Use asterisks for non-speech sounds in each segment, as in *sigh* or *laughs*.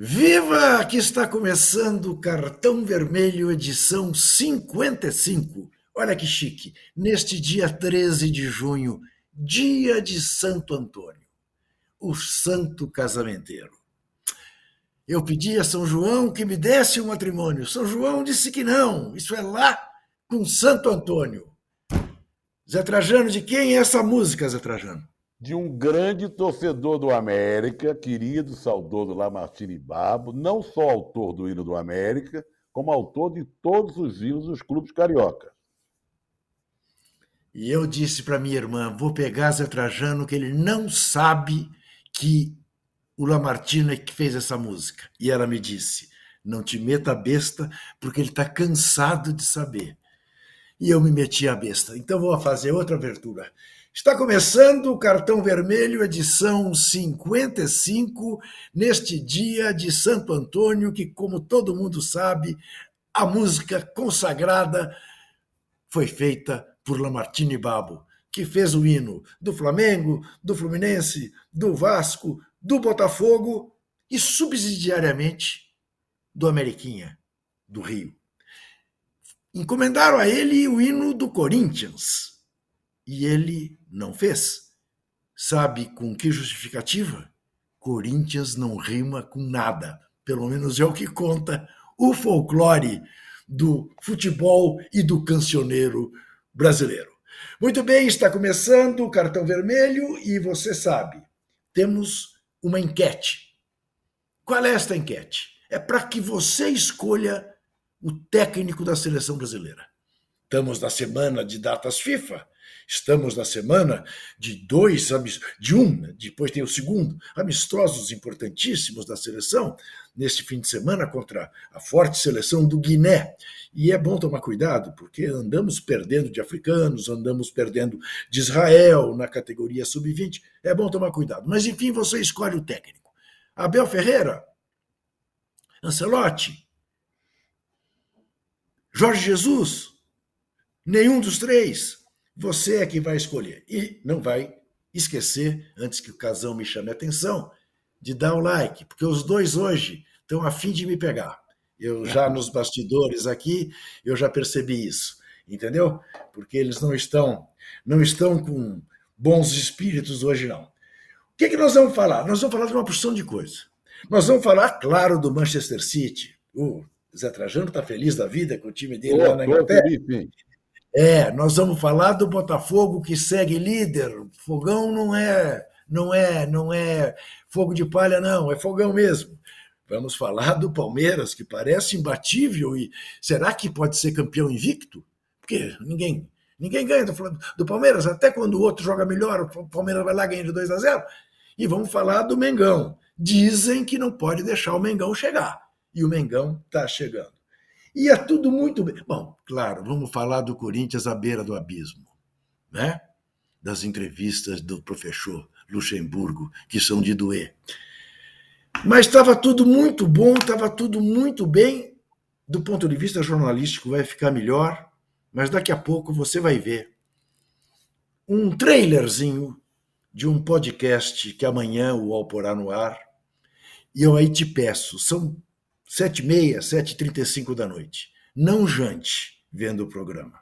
Viva! Que está começando o Cartão Vermelho, edição 55. Olha que chique! Neste dia 13 de junho, dia de Santo Antônio, o santo casamenteiro. Eu pedi a São João que me desse um matrimônio. São João disse que não, isso é lá com Santo Antônio. Zé Trajano, de quem é essa música, Zé Trajano? De um grande torcedor do América, querido, saudoso Lamartine Babo, não só autor do hino do América, como autor de todos os hinos dos clubes carioca. E eu disse para minha irmã: vou pegar Zé Trajano, que ele não sabe que o Lamartine é que fez essa música. E ela me disse: não te meta a besta, porque ele está cansado de saber. E eu me meti a besta. Então vou fazer outra abertura. Está começando o Cartão Vermelho, edição 55, neste dia de Santo Antônio, que, como todo mundo sabe, a música consagrada foi feita por Lamartine Babo, que fez o hino do Flamengo, do Fluminense, do Vasco, do Botafogo e, subsidiariamente, do Ameriquinha, do Rio. Encomendaram a ele o hino do Corinthians e ele não fez. Sabe com que justificativa? Corinthians não rima com nada. Pelo menos é o que conta o folclore do futebol e do cancioneiro brasileiro. Muito bem, está começando o cartão vermelho e você sabe, temos uma enquete. Qual é esta enquete? É para que você escolha o técnico da seleção brasileira. Estamos na semana de datas FIFA Estamos na semana de dois, de um, né? depois tem o segundo, amistosos importantíssimos da seleção, neste fim de semana contra a forte seleção do Guiné. E é bom tomar cuidado, porque andamos perdendo de africanos, andamos perdendo de Israel na categoria sub-20. É bom tomar cuidado. Mas, enfim, você escolhe o técnico. Abel Ferreira, Ancelotti, Jorge Jesus, nenhum dos três. Você é que vai escolher. E não vai esquecer, antes que o casão me chame a atenção, de dar o like, porque os dois hoje estão a fim de me pegar. Eu já nos bastidores aqui, eu já percebi isso, entendeu? Porque eles não estão, não estão com bons espíritos hoje não. O que, é que nós vamos falar? Nós vamos falar de uma porção de coisa. Nós vamos falar, claro, do Manchester City. O Zé Trajano está feliz da vida com o time dele oh, lá na Inglaterra. Feliz, é, nós vamos falar do Botafogo que segue líder. Fogão não é, não é, não é fogo de palha não, é fogão mesmo. Vamos falar do Palmeiras que parece imbatível e será que pode ser campeão invicto? Porque ninguém, ninguém ganha do, do Palmeiras, até quando o outro joga melhor, o Palmeiras vai lá ganhar de 2 a 0. E vamos falar do Mengão. Dizem que não pode deixar o Mengão chegar. E o Mengão está chegando. Ia tudo muito bem. Bom, claro, vamos falar do Corinthians à beira do abismo, né? Das entrevistas do professor Luxemburgo, que são de doer. Mas estava tudo muito bom, estava tudo muito bem. Do ponto de vista jornalístico, vai ficar melhor, mas daqui a pouco você vai ver um trailerzinho de um podcast que amanhã o UOL porá no ar. E eu aí te peço, são sete e meia, sete e trinta e cinco da noite. Não jante vendo o programa.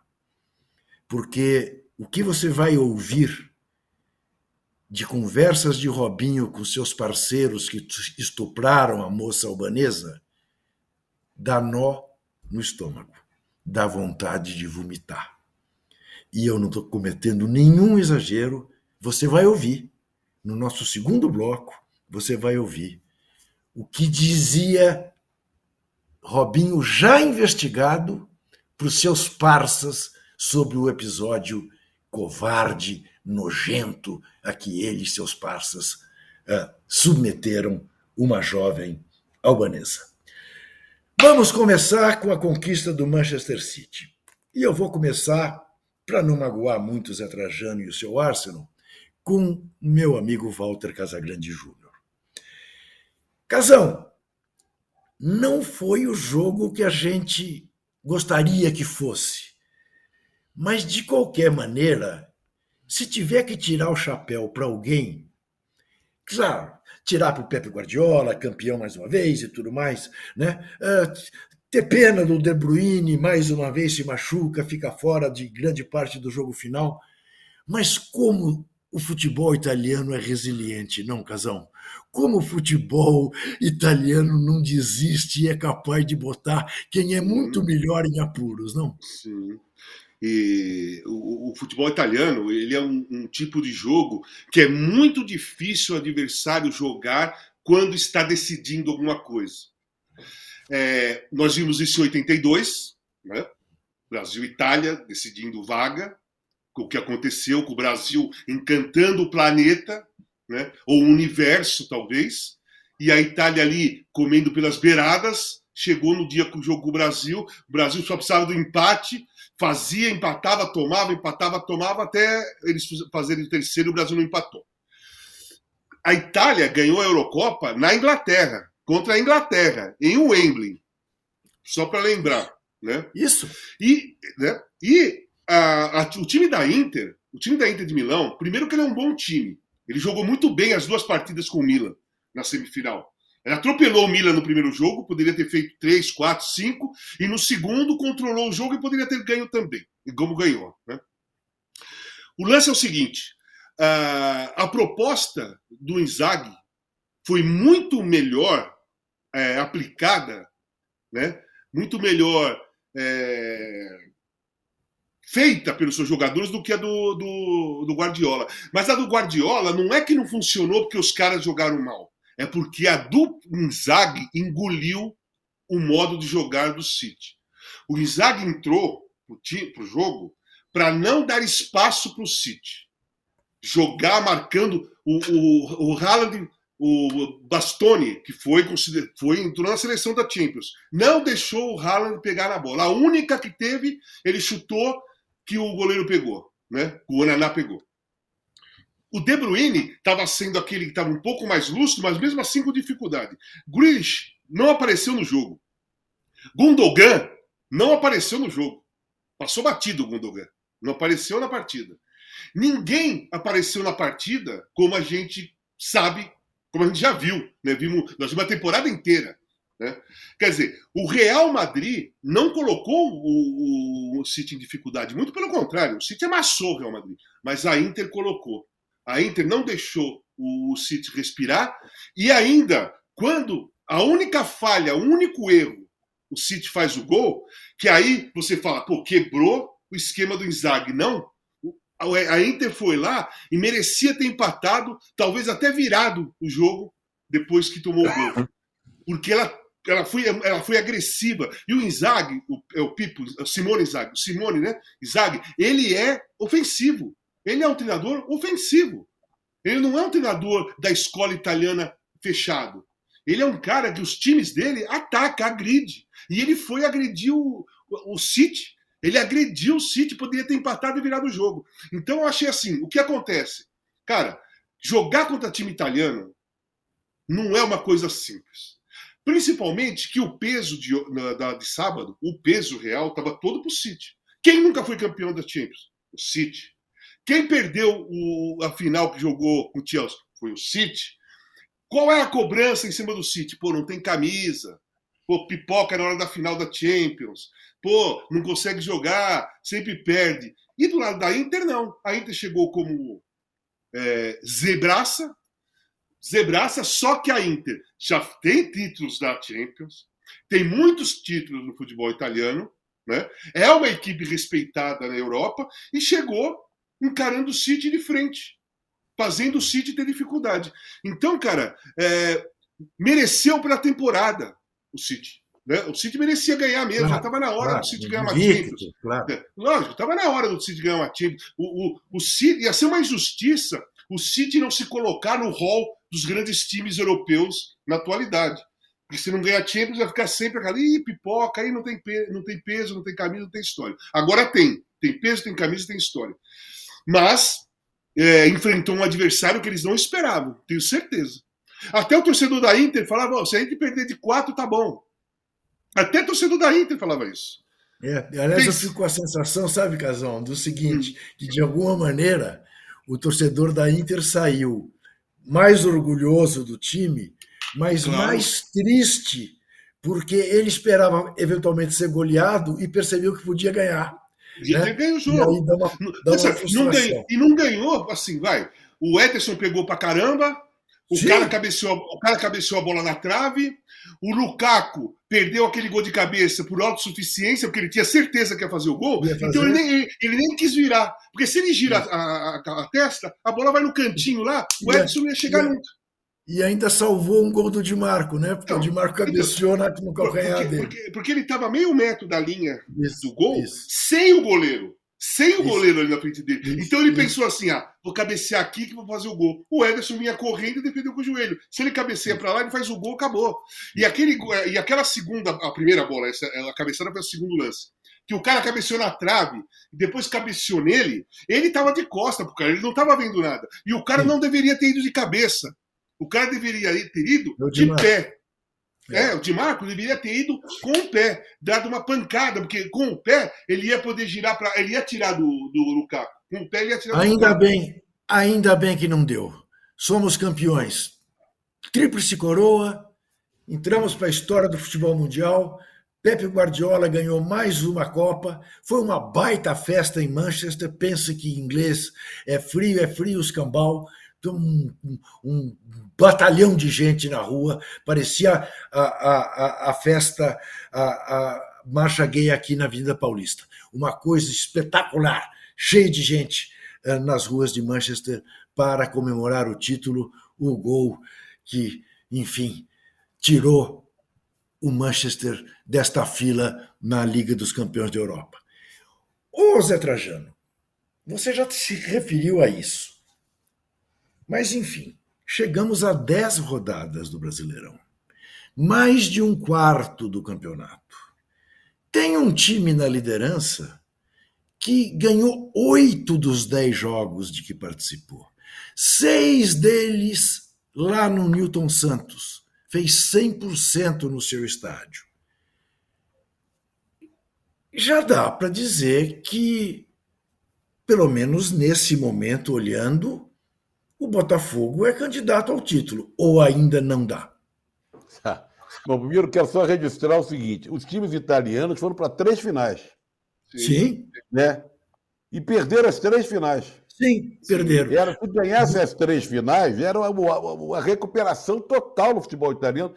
Porque o que você vai ouvir de conversas de Robinho com seus parceiros que estupraram a moça albanesa dá nó no estômago, dá vontade de vomitar. E eu não estou cometendo nenhum exagero, você vai ouvir. No nosso segundo bloco, você vai ouvir o que dizia Robinho já investigado por seus parças sobre o episódio covarde, nojento a que ele e seus parças uh, submeteram uma jovem albanesa. Vamos começar com a conquista do Manchester City. E eu vou começar, para não magoar muito Zé Trajano e o seu Arsenal, com meu amigo Walter Casagrande Júnior. Casão, não foi o jogo que a gente gostaria que fosse. Mas, de qualquer maneira, se tiver que tirar o chapéu para alguém, Claro, tirar para o Pepe Guardiola, campeão mais uma vez e tudo mais, né? Uh, ter pena do De Bruyne, mais uma vez se machuca, fica fora de grande parte do jogo final. Mas como o futebol italiano é resiliente, não, Casão? Como o futebol italiano não desiste e é capaz de botar quem é muito melhor em apuros, não? Sim. E o, o, futebol italiano ele é um, um, tipo de jogo que é muito difícil o adversário jogar quando está decidindo alguma coisa. É, nós vimos isso em 82, né? Brasil e Itália decidindo vaga, o que aconteceu com o Brasil encantando o planeta, né? ou o universo, talvez, e a Itália ali comendo pelas beiradas. Chegou no dia com o jogo com o Brasil, o Brasil só precisava do empate, fazia, empatava, tomava, empatava, tomava, até eles fazerem o terceiro e o Brasil não empatou. A Itália ganhou a Eurocopa na Inglaterra, contra a Inglaterra, em Wembley. Só para lembrar. Né? Isso. E, né? e a, a, o time da Inter, o time da Inter de Milão, primeiro que ele é um bom time. Ele jogou muito bem as duas partidas com o Milan na semifinal. Ele atropelou o Milan no primeiro jogo, poderia ter feito 3, 4, 5, e no segundo controlou o jogo e poderia ter ganho também, como ganhou. Né? O lance é o seguinte: a proposta do Inzaghi foi muito melhor é, aplicada, né? muito melhor é, feita pelos seus jogadores do que a do, do, do Guardiola. Mas a do Guardiola não é que não funcionou porque os caras jogaram mal é porque a do Inzaghi engoliu o modo de jogar do City. O Inzaghi entrou para o jogo para não dar espaço para o City. Jogar marcando o, o, o Haaland, o Bastoni, que foi, foi entrou na seleção da Champions, não deixou o Haaland pegar na bola. A única que teve, ele chutou que o goleiro pegou, né? O Onaná pegou. O De Bruyne estava sendo aquele que estava um pouco mais lúcido, mas mesmo assim com dificuldade. Grealish não apareceu no jogo. Gundogan não apareceu no jogo. Passou batido o Gundogan. Não apareceu na partida. Ninguém apareceu na partida como a gente sabe, como a gente já viu. Né? Vimos, nós vimos a temporada inteira. Né? Quer dizer, o Real Madrid não colocou o, o, o City em dificuldade. Muito pelo contrário, o City amassou o Real Madrid. Mas a Inter colocou. A Inter não deixou o City respirar e ainda quando a única falha, o único erro, o City faz o gol, que aí você fala, pô, quebrou o esquema do Inzaghi. Não. A Inter foi lá e merecia ter empatado, talvez até virado o jogo depois que tomou o gol. *laughs* Porque ela, ela, foi, ela foi agressiva. E o Inzaghi, o, é o Pipo, o Simone Inzaghi, o Simone, né? Inzaghi, ele é ofensivo. Ele é um treinador ofensivo. Ele não é um treinador da escola italiana fechado. Ele é um cara que os times dele ataca, agride. E ele foi agredir o, o City. Ele agrediu o City, poderia ter empatado e virado o jogo. Então eu achei assim: o que acontece? Cara, jogar contra time italiano não é uma coisa simples. Principalmente que o peso de, na, de sábado, o peso real, estava todo para o City. Quem nunca foi campeão da Champions? O City. Quem perdeu o, a final que jogou com o Chelsea foi o City. Qual é a cobrança em cima do City? Pô, não tem camisa. Pô, pipoca na hora da final da Champions. Pô, não consegue jogar, sempre perde. E do lado da Inter, não. A Inter chegou como é, zebraça. Zebraça, só que a Inter já tem títulos da Champions, tem muitos títulos no futebol italiano, né? é uma equipe respeitada na Europa e chegou encarando o City de frente, fazendo o City ter dificuldade. Então, cara, é, mereceu pela temporada o City. Né? O City merecia ganhar mesmo, claro, já estava na hora claro, do City ganhar uma Champions. Claro. É, lógico, estava na hora do City ganhar uma Champions. O, o, o City, ia ser uma injustiça o City não se colocar no hall dos grandes times europeus na atualidade. Porque se não ganhar Champions, vai ficar sempre aquela Ih, pipoca, aí não tem, não tem peso, não tem camisa, não tem história. Agora tem. Tem peso, tem camisa, tem história mas é, enfrentou um adversário que eles não esperavam, tenho certeza. Até o torcedor da Inter falava: se a gente perder de quatro, tá bom. Até o torcedor da Inter falava isso. É, aliás, Tem... eu fico com a sensação, sabe, Casão, do seguinte: hum. que de alguma maneira o torcedor da Inter saiu mais orgulhoso do time, mas claro. mais triste, porque ele esperava eventualmente ser goleado e percebeu que podia ganhar. Podia né? ter ganho o jogo. E, dá uma, dá uma não ganhou, e não ganhou, assim, vai. O Ederson pegou pra caramba, o cara, cabeceou, o cara cabeceou a bola na trave. O Lukaku perdeu aquele gol de cabeça por autossuficiência, porque ele tinha certeza que ia fazer o gol. Fazer. Então ele nem, ele nem, quis virar. Porque se ele gira a, a, a, testa, a bola vai no cantinho lá, o Edson não ia chegar nunca. E ainda salvou um gol do Di Marco, né? Porque então, o Di Marco então, cabeceou então, no calcanhar porque, dele. Porque, porque ele estava meio metro da linha isso, do gol, isso. sem o goleiro. Sem o goleiro ali na frente dele. Então ele pensou assim: ah, vou cabecear aqui que vou fazer o gol. O Ederson vinha correndo e defendeu com o joelho. Se ele cabeceia para lá, ele faz o gol, acabou. E, aquele, e aquela segunda, a primeira bola, essa, a cabeçada foi o segundo lance. Que o cara cabeceou na trave, e depois cabeceou nele, ele tava de costa pro cara, ele não tava vendo nada. E o cara não deveria ter ido de cabeça. O cara deveria ter ido de pé. É, o Di Marco deveria ter ido com o pé, dado uma pancada, porque com o pé ele ia poder girar para. Ele ia tirar do, do Lukaku. Com o pé ele ia tirar Ainda bem, ainda bem que não deu. Somos campeões. Tríplice coroa, entramos para a história do futebol mundial. Pepe Guardiola ganhou mais uma Copa. Foi uma baita festa em Manchester. Pensa que inglês é frio, é frio os cambal um, um, batalhão de gente na rua, parecia a, a, a festa, a, a marcha gay aqui na Avenida Paulista. Uma coisa espetacular, cheia de gente uh, nas ruas de Manchester para comemorar o título, o gol que, enfim, tirou o Manchester desta fila na Liga dos Campeões da Europa. Ô Zé Trajano, você já se referiu a isso. Mas, enfim, chegamos a 10 rodadas do Brasileirão. Mais de um quarto do campeonato. Tem um time na liderança que ganhou oito dos dez jogos de que participou. Seis deles lá no Newton Santos. Fez 100% no seu estádio. Já dá para dizer que, pelo menos nesse momento, olhando, o Botafogo é candidato ao título, ou ainda não dá? *laughs* Bom, primeiro quero só registrar o seguinte: os times italianos foram para três finais. Sim. Né? E perderam as três finais. Sim, perderam. Era, se ganhasse as três finais, era a, recuperação total no futebol italiano.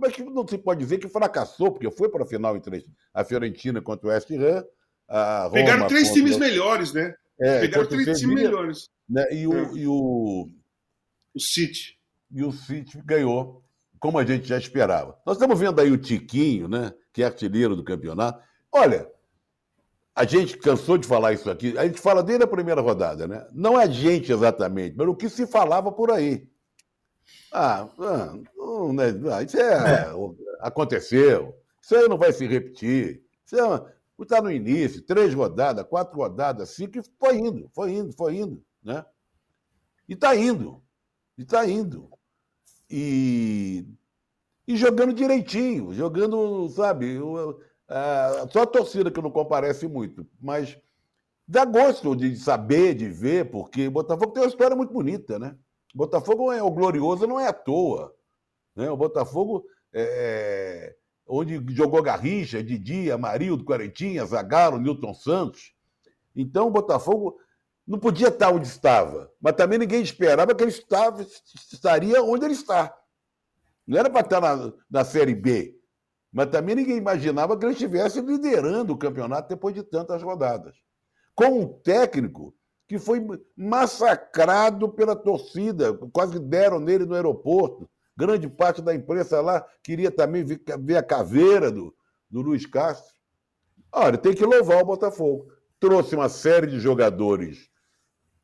Mas não se pode dizer que fracassou, porque foi para a final em três. A Fiorentina contra o West Ham. A Roma Pegaram três times melhores, né? É, Pegaram três times melhores. Né? E, o, é. e o. O City. E o City ganhou, como a gente já esperava. Nós estamos vendo aí o Tiquinho, né? Que é artilheiro do campeonato. Olha, a gente cansou de falar isso aqui, a gente fala desde a primeira rodada, né? Não a gente exatamente, mas o que se falava por aí. Ah, ah não, né? Ah, isso é, é, aconteceu, isso aí não vai se repetir. Isso é, está no início, três rodadas, quatro rodadas, cinco, e foi indo, foi indo, foi indo. Né? E está indo. E está indo. E, e jogando direitinho, jogando, sabe, só a torcida que não comparece muito, mas dá gosto de saber, de ver, porque Botafogo tem uma história muito bonita, né? Botafogo é o glorioso, não é à toa. Né? O Botafogo é, onde jogou Garrincha, Didi, Amarildo, Quarentinha, Zagallo, Newton Santos. Então o Botafogo não podia estar onde estava, mas também ninguém esperava que ele estava, estaria onde ele está. Não era para estar na, na Série B, mas também ninguém imaginava que ele estivesse liderando o campeonato depois de tantas rodadas. Com um técnico que foi massacrado pela torcida, quase deram nele no aeroporto. Grande parte da imprensa lá queria também ver a caveira do, do Luiz Castro. Olha, tem que louvar o Botafogo. Trouxe uma série de jogadores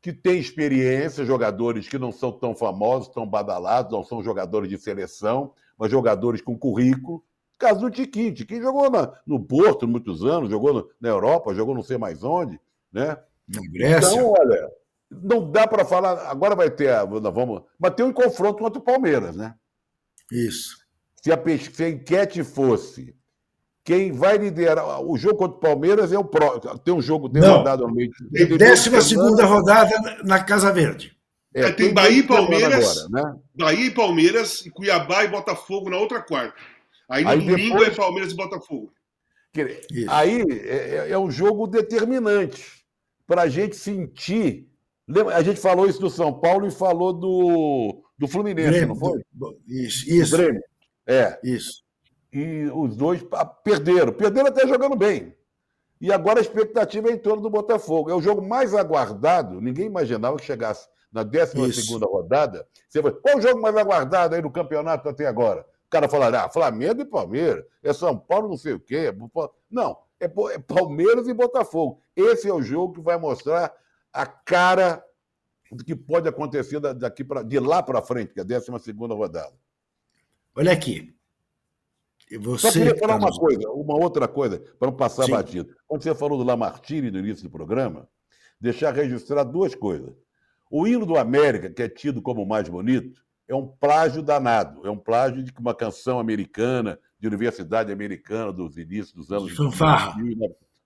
que têm experiência, jogadores que não são tão famosos, tão badalados, não são jogadores de seleção, mas jogadores com currículo. Caso do Tiquinho. Tiquinho jogou na, no Porto muitos anos, jogou no, na Europa, jogou não sei mais onde, né? Na Grécia. Então, olha, não dá para falar. Agora vai ter. Vamos, mas tem um confronto contra o Palmeiras, né? Isso. Se a, se a enquete fosse quem vai liderar. O jogo contra o Palmeiras é o próximo. Tem um jogo derrotado no meio. Décima segunda rodada na Casa Verde. É, tem, tem Bahia e Palmeiras. Agora, né? Bahia e Palmeiras, e Cuiabá e Botafogo na outra quarta. Aí no aí domingo depois... é Palmeiras e Botafogo. Aí é, é, é um jogo determinante para a gente sentir. A gente falou isso do São Paulo e falou do, do Fluminense, Grêmio, não foi? Isso, isso. Grêmio. É. Isso. E os dois perderam. Perderam até jogando bem. E agora a expectativa é em torno do Botafogo. É o jogo mais aguardado. Ninguém imaginava que chegasse na 12 rodada. Você vai, qual o jogo mais aguardado aí no campeonato até agora? O cara falará, ah, Flamengo e Palmeiras, é São Paulo, não sei o quê. Não, é, é Palmeiras e Botafogo. Esse é o jogo que vai mostrar a cara do que pode acontecer daqui pra, de lá para frente, que é a 12 rodada. Olha aqui. Você Só queria falar uma coisa, uma outra coisa, para não passar Sim. batido. Quando você falou do Lamartine no início do programa, deixar registrar duas coisas. O hino do América, que é tido como o mais bonito, é um plágio danado. É um plágio de uma canção americana, de universidade americana, dos inícios dos anos. Fanfarra.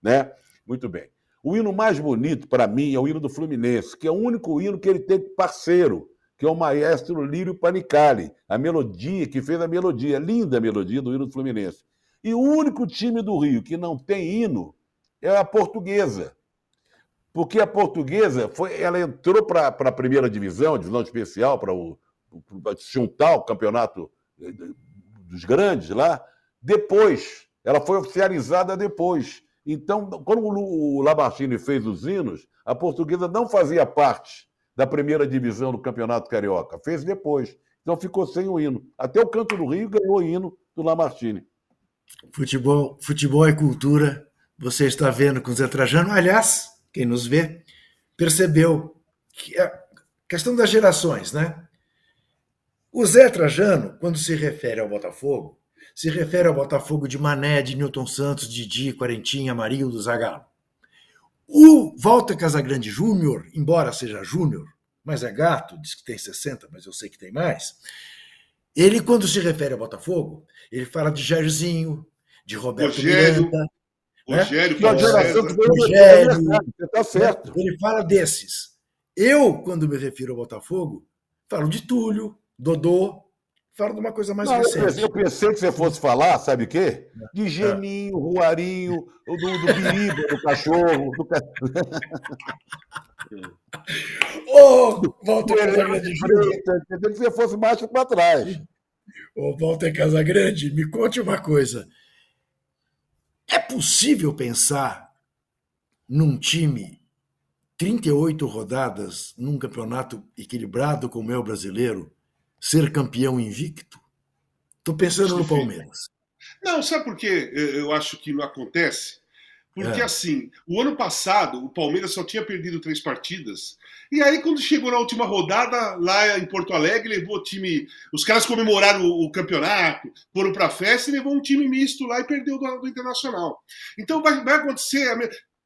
Né? Muito bem. O hino mais bonito, para mim, é o hino do Fluminense, que é o único hino que ele tem parceiro, que é o maestro Lírio Panicali. A melodia, que fez a melodia, linda melodia do hino do Fluminense. E o único time do Rio que não tem hino é a portuguesa porque a portuguesa foi, ela entrou para a primeira divisão, divisão especial, para o juntar o campeonato eh, dos grandes lá, depois. Ela foi oficializada depois. Então, quando o Lamartine fez os hinos, a portuguesa não fazia parte da primeira divisão do Campeonato Carioca, fez depois. Então ficou sem o hino. Até o Canto do Rio ganhou o hino do Lamartine. Futebol, futebol é cultura. Você está vendo com o Zé Trajano. Aliás, quem nos vê, percebeu que a questão das gerações, né? O Zé Trajano, quando se refere ao Botafogo, se refere ao Botafogo de Mané, de Newton Santos, Didi, Quarentinha, Amarildo, Zagallo. O Walter Casagrande Júnior, embora seja júnior, mas é gato, diz que tem 60, mas eu sei que tem mais. Ele, quando se refere ao Botafogo, ele fala de Jairzinho, de Roberto Rogério, Miranda, Rogério, né? geração que Rogério, você está certo. Ele fala desses. Eu, quando me refiro ao Botafogo, falo de Túlio, Dodô, falo de uma coisa mais Não, recente. Eu pensei que você fosse falar, sabe o quê? De Geninho, Ruarinho, do, do Biriba, do cachorro. Do... *laughs* Ô, oh, Walter Casagrande Pensei que você fosse mais para trás. Ô, oh, Walter Casagrande, me conte uma coisa. É possível pensar num time 38 rodadas num campeonato equilibrado como é o brasileiro ser campeão invicto? Estou pensando no Palmeiras. Não, sabe por que eu acho que não acontece? Porque, é. assim, o ano passado, o Palmeiras só tinha perdido três partidas. E aí, quando chegou na última rodada, lá em Porto Alegre, levou o time. Os caras comemoraram o, o campeonato, foram para festa e levou um time misto lá e perdeu do, do Internacional. Então, vai, vai acontecer.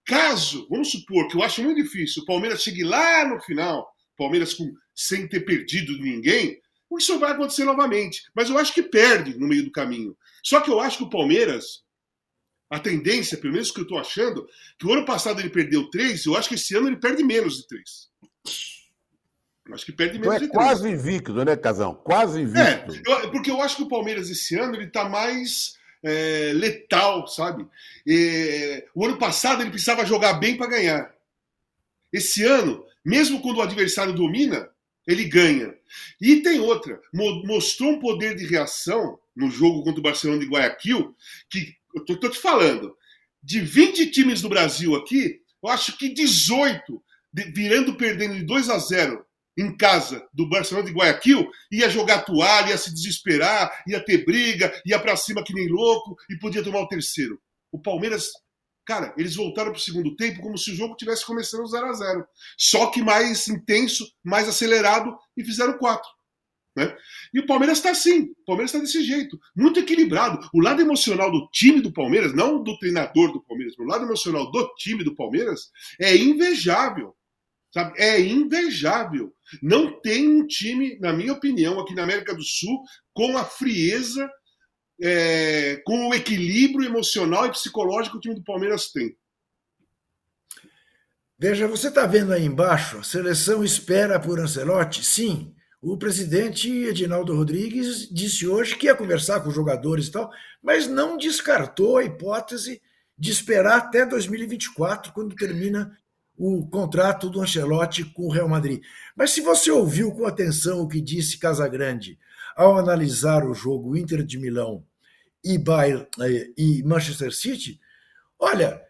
Caso, vamos supor, que eu acho muito difícil, o Palmeiras chegue lá no final, Palmeiras com, sem ter perdido ninguém, isso vai acontecer novamente. Mas eu acho que perde no meio do caminho. Só que eu acho que o Palmeiras a tendência, pelo menos que eu estou achando, que o ano passado ele perdeu três, eu acho que esse ano ele perde menos de três. Eu acho que perde menos então é de três. Quase invicto, né, Casão? Quase invicto. É, eu, porque eu acho que o Palmeiras esse ano ele está mais é, letal, sabe? É, o ano passado ele precisava jogar bem para ganhar. Esse ano, mesmo quando o adversário domina, ele ganha. E tem outra, mostrou um poder de reação no jogo contra o Barcelona de Guayaquil que eu tô, tô te falando, de 20 times do Brasil aqui, eu acho que 18, de, virando perdendo de 2 a 0 em casa do Barcelona de Guayaquil, ia jogar toalha, ia se desesperar, ia ter briga, ia para cima que nem louco e podia tomar o terceiro. O Palmeiras, cara, eles voltaram para o segundo tempo como se o jogo tivesse começando 0 a 0 Só que mais intenso, mais acelerado e fizeram quatro. Né? E o Palmeiras está assim, o Palmeiras está desse jeito, muito equilibrado. O lado emocional do time do Palmeiras, não do treinador do Palmeiras, mas o lado emocional do time do Palmeiras é invejável. Sabe? É invejável. Não tem um time, na minha opinião, aqui na América do Sul, com a frieza, é, com o equilíbrio emocional e psicológico que o time do Palmeiras tem. Veja, você está vendo aí embaixo, a seleção espera por Ancelotti? Sim. O presidente Edinaldo Rodrigues disse hoje que ia conversar com os jogadores e tal, mas não descartou a hipótese de esperar até 2024, quando termina o contrato do Ancelotti com o Real Madrid. Mas se você ouviu com atenção o que disse Casagrande ao analisar o jogo Inter de Milão e, Bayern, eh, e Manchester City, olha,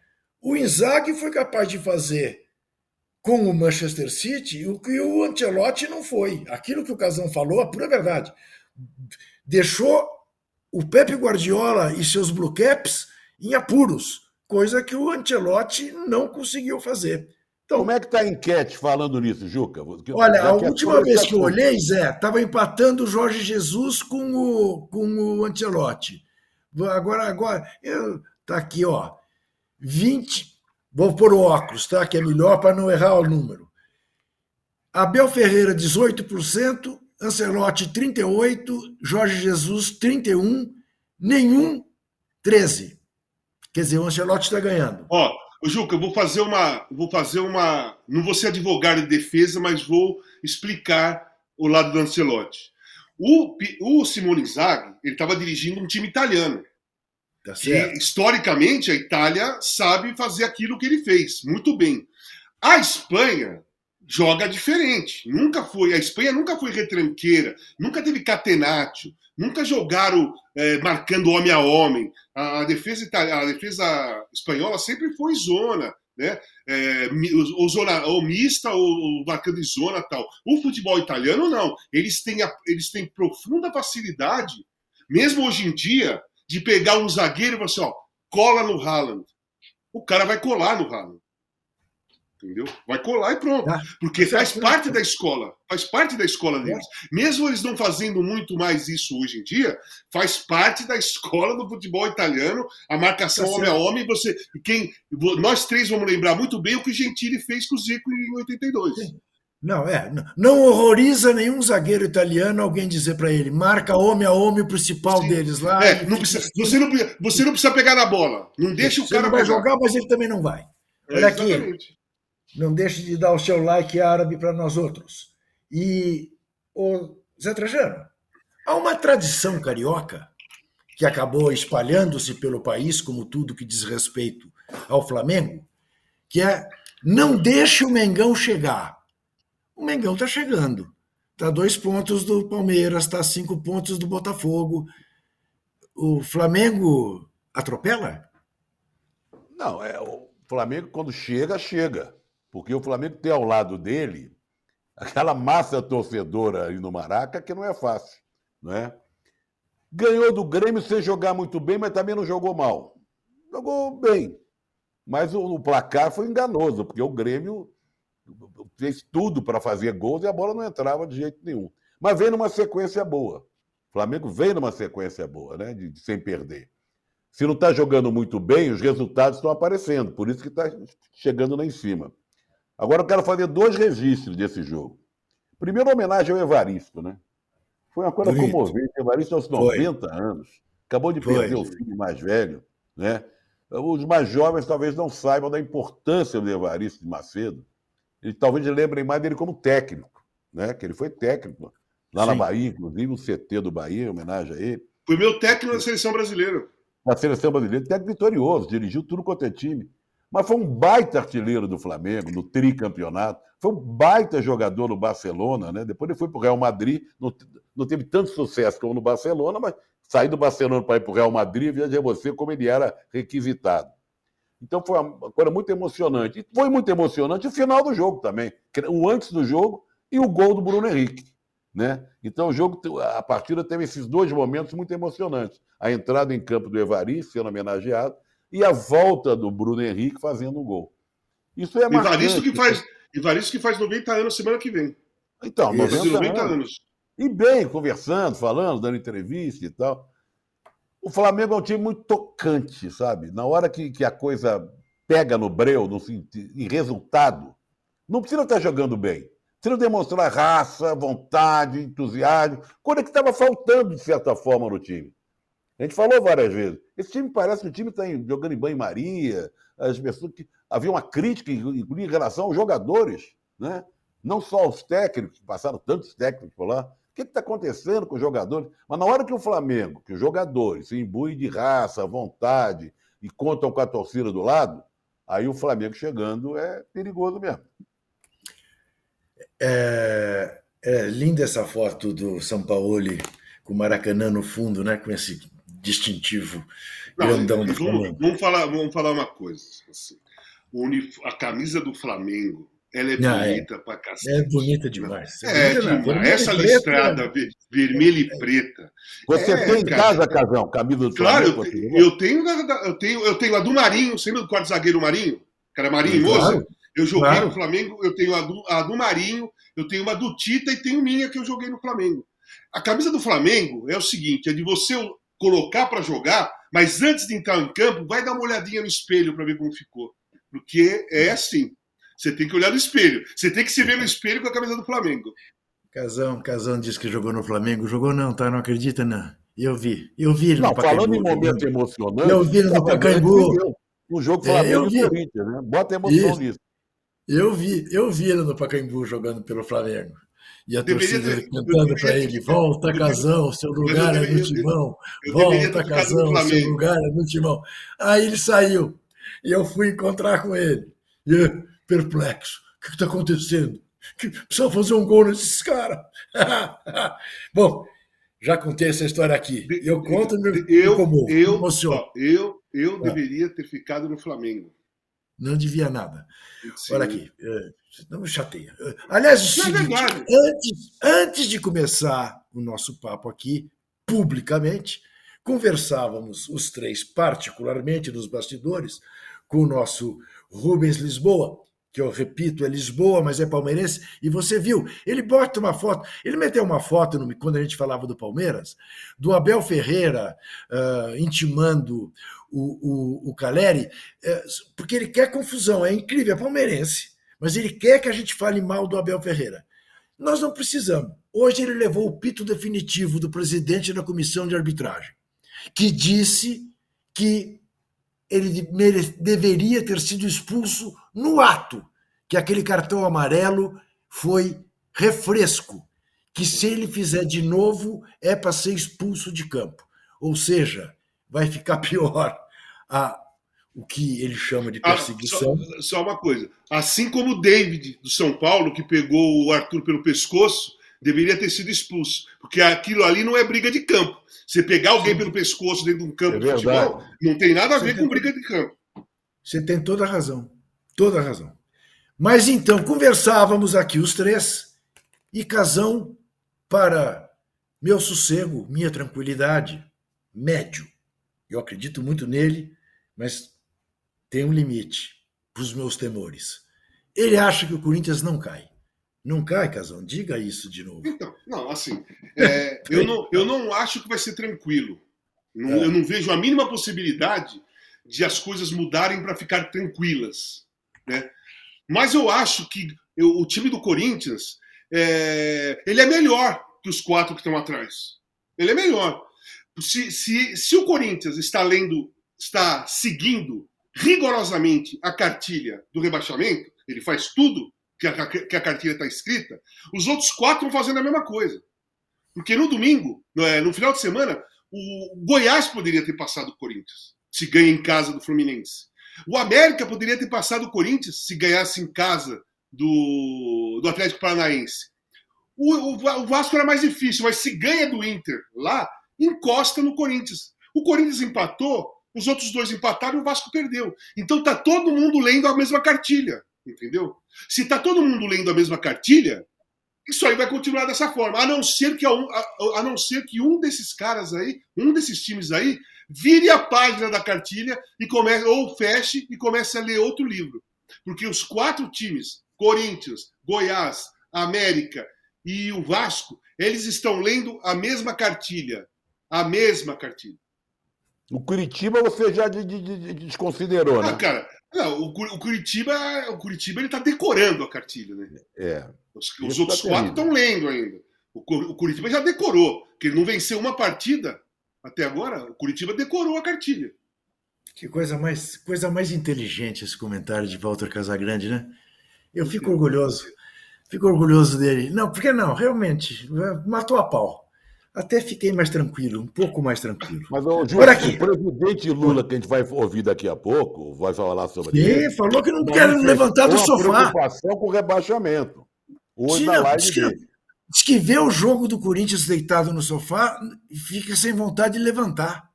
o Inzaghi foi capaz de fazer com o Manchester City o que o Ancelotti não foi. Aquilo que o Casão falou, a pura verdade. Deixou o Pepe Guardiola e seus Blue Caps em apuros, coisa que o Ancelotti não conseguiu fazer. Então, Como é que está a enquete falando nisso, Juca? Olha, a última vez que eu olhei, Zé, estava empatando o Jorge Jesus com o, com o Ancelotti. Agora, agora, eu, tá aqui, ó. 20. Vou pôr o óculos, tá? Que é melhor para não errar o número. Abel Ferreira, 18%, Ancelotti, 38%, Jorge Jesus, 31%, nenhum, 13%. Quer dizer, o Ancelotti está ganhando. Ó, Juca, eu vou fazer uma. Vou fazer uma. Não vou ser advogado de defesa, mas vou explicar o lado do Ancelotti. O, o Simone ele estava dirigindo um time italiano. Tá que, historicamente, a Itália sabe fazer aquilo que ele fez, muito bem. A Espanha joga diferente. Nunca foi. A Espanha nunca foi retranqueira, nunca teve catenatio, nunca jogaram é, marcando homem a homem. A, defesa, a defesa espanhola sempre foi zona, né? É, ou, zona, ou mista, ou, marcando zona tal. O futebol italiano, não. Eles têm, a, eles têm profunda facilidade, mesmo hoje em dia, de pegar um zagueiro e falar assim: ó, cola no Haaland. O cara vai colar no Haaland. Entendeu? Vai colar e pronto. Ah, Porque faz parte da escola. Faz parte da escola deles. É. Mesmo eles não fazendo muito mais isso hoje em dia, faz parte da *laughs* escola do futebol italiano, a marcação tá homem a homem. Você, quem, nós três vamos lembrar muito bem o que o Gentili fez com o Zico em 82. Não, é. Não horroriza nenhum zagueiro italiano alguém dizer para ele, marca homem a homem o principal Sim. deles lá. É, não precisa, você, não, você não precisa pegar na bola. Não deixa o cara. Ele vai jogar, mas ele também não vai. Olha é, aqui. Não deixe de dar o seu like árabe para nós outros. E, o Zé Trajano, há uma tradição carioca que acabou espalhando-se pelo país, como tudo que diz respeito ao Flamengo, que é não deixe o Mengão chegar. O Mengão está chegando. Está dois pontos do Palmeiras, está cinco pontos do Botafogo. O Flamengo atropela? Não, é o Flamengo quando chega, chega. Porque o Flamengo tem ao lado dele aquela massa torcedora aí no Maraca que não é fácil, não é? Ganhou do Grêmio sem jogar muito bem, mas também não jogou mal. Jogou bem. Mas o, o placar foi enganoso, porque o Grêmio fez tudo para fazer gols e a bola não entrava de jeito nenhum. Mas veio numa sequência boa. O Flamengo veio numa sequência boa, né? De, de sem perder. Se não está jogando muito bem, os resultados estão aparecendo, por isso que está chegando lá em cima. Agora eu quero fazer dois registros desse jogo. Primeiro, homenagem ao Evaristo, né? Foi uma coisa Bonito. comovente. O Evaristo aos 90 Foi. anos, acabou de perder Foi. o filho mais velho, né? Os mais jovens talvez não saibam da importância do Evaristo de Macedo. E talvez lembrem mais dele como técnico, né? Que ele foi técnico lá Sim. na Bahia, inclusive no CT do Bahia, em homenagem a ele. Foi meu técnico na seleção brasileira. Na seleção brasileira, técnico vitorioso, dirigiu tudo quanto é time mas foi um baita artilheiro do Flamengo, no tricampeonato. Foi um baita jogador no Barcelona, né? Depois ele foi para o Real Madrid, não, não, teve tanto sucesso como no Barcelona, mas sair do Barcelona para ir para o Real Madrid, veja você como ele era requisitado. Então foi uma coisa muito emocionante. E foi muito emocionante o final do jogo também, o antes do jogo e o gol do Bruno Henrique. Né? Então o jogo, a partida teve esses dois momentos muito emocionantes. A entrada em campo do Evaristo sendo homenageado e a volta do Bruno Henrique fazendo um gol. Isso é marcante. Evaristo que faz, Evaristo que faz 90 anos semana que vem. Então, 90, 90 anos. anos. E bem, conversando, falando, dando entrevista e tal. O Flamengo é um time muito tocante, sabe? Na hora que, que a coisa pega no breu, no, em resultado, não precisa estar jogando bem. Precisa demonstrar raça, vontade, entusiasmo, coisa que estava faltando, de certa forma, no time. A gente falou várias vezes. Esse time parece que o time está jogando em banho-maria, as pessoas que. havia uma crítica em relação aos jogadores, né? não só aos técnicos, passaram tantos técnicos por lá. O que está acontecendo com os jogadores? Mas na hora que o Flamengo, que os jogadores se imbuem de raça, vontade e contam com a torcida do lado, aí o Flamengo chegando é perigoso mesmo. É, é linda essa foto do São Paulo com o Maracanã no fundo, né? Com esse distintivo Não, grandão do Flamengo. Vamos falar, vamos falar uma coisa. Assim. a camisa do Flamengo ela é Não, é. bonita é, pra cacete. É bonita demais. É, é demais. Essa listrada preta, vermelha e preta. Você é, tem em casa, Casão, camisa do Claro, Flamengo, eu, eu, tenho, eu, tenho, eu tenho a do Marinho, sempre do quarto zagueiro Marinho? Que era Marinho claro, Eu joguei claro. no Flamengo, eu tenho a do, a do Marinho, eu tenho uma do Tita e tenho minha que eu joguei no Flamengo. A camisa do Flamengo é o seguinte: é de você colocar para jogar, mas antes de entrar em campo, vai dar uma olhadinha no espelho para ver como ficou. Porque é assim. Você tem que olhar no espelho. Você tem que se ver no espelho com a camisa do Flamengo. Casão, Casão disse que jogou no Flamengo. Jogou não, tá? Não acredita, não. Eu vi. Eu vi ele não, no Pacaembu. Falando em momento emocionante... Eu vi ele no Pacaembu. O jogo Flamengo é, e Corinthians, né? Bota emoção Isso. nisso. Eu vi, eu vi ele no Pacaembu jogando pelo Flamengo. E a deveria torcida ter, cantando para ele: volta, Casão, seu lugar é no timão. Volta, Casão, seu lugar é no timão. Aí ele saiu. E eu fui encontrar com ele. E eu, perplexo. O que está acontecendo? Que precisa fazer um gol nesses caras. *laughs* Bom, já contei essa história aqui. Eu conto eu, eu, eu, eu, eu ah. deveria ter ficado no Flamengo. Não devia nada. Sim. Olha aqui, é, não me chateia. Aliás, o é seguinte, antes, antes de começar o nosso papo aqui, publicamente, conversávamos os três, particularmente nos bastidores, com o nosso Rubens Lisboa, que eu repito, é Lisboa, mas é palmeirense, e você viu, ele bota uma foto, ele meteu uma foto no, quando a gente falava do Palmeiras, do Abel Ferreira uh, intimando o, o, o Caleri, uh, porque ele quer confusão, é incrível, é palmeirense, mas ele quer que a gente fale mal do Abel Ferreira. Nós não precisamos. Hoje ele levou o pito definitivo do presidente da comissão de arbitragem, que disse que ele deveria ter sido expulso no ato, que aquele cartão amarelo foi refresco, que se ele fizer de novo é para ser expulso de campo. Ou seja, vai ficar *laughs* pior a, o que ele chama de perseguição. Ah, só, só, uma coisa. Assim como o David do São Paulo, que pegou o Arthur pelo pescoço, deveria ter sido expulso. Porque aquilo ali não é briga de campo. Você pegar alguém Sim. pelo pescoço dentro de um campo é de futebol, não tem nada a ver Você com tem... briga de campo. Você tem toda a razão. Toda a razão. Mas então, conversávamos aqui os três, e Casão, para meu sossego, minha tranquilidade, médio. Eu acredito muito nele, mas tem um limite para os meus temores. Ele acha que o Corinthians não cai. Não cai, Casão? Diga isso de novo. Então, não, assim, é, eu, não, eu não acho que vai ser tranquilo. Não, é. Eu não vejo a mínima possibilidade de as coisas mudarem para ficar tranquilas. Né? Mas eu acho que eu, o time do Corinthians é, ele é melhor que os quatro que estão atrás. Ele é melhor. Se, se, se o Corinthians está lendo, está seguindo rigorosamente a cartilha do rebaixamento, ele faz tudo que a, que a cartilha está escrita, os outros quatro vão fazendo a mesma coisa. Porque no domingo, no, é, no final de semana, o Goiás poderia ter passado o Corinthians, se ganha em casa do Fluminense. O América poderia ter passado o Corinthians se ganhasse em casa do, do Atlético Paranaense. O, o, o, Vasco era mais difícil, mas se ganha do Inter lá, encosta no Corinthians. O Corinthians empatou, os outros dois empataram e o Vasco perdeu. Então tá todo mundo lendo a mesma cartilha entendeu? Se está todo mundo lendo a mesma cartilha, isso aí vai continuar dessa forma, a não ser que a, um, a, a não ser que um desses caras aí, um desses times aí, vire a página da cartilha e comece ou feche e comece a ler outro livro, porque os quatro times, Corinthians, Goiás, América e o Vasco, eles estão lendo a mesma cartilha, a mesma cartilha. O Curitiba você já desconsiderou, né? Ah, cara, não, o, Curitiba, o Curitiba ele tá decorando a cartilha, né? É. Os, os outros tá quatro estão lendo ainda. O, o, Curitiba já decorou, que ele não venceu uma partida até agora. O Curitiba decorou a cartilha. Que coisa mais, coisa mais inteligente esse comentário de Walter Casagrande, né? Eu fico orgulhoso. Fico orgulhoso dele. Não, porque não, realmente, matou a pau. Até fiquei mais tranquilo, um pouco mais tranquilo. Mas Por aqui. o presidente Lula, que a gente vai ouvir daqui a pouco, vai falar sobre Sim, ele. falou que não quer levantar do sofá. preocupação com o rebaixamento. Hoje Sim, na diz que, diz que vê o jogo do Corinthians deitado no sofá e fica sem vontade de levantar.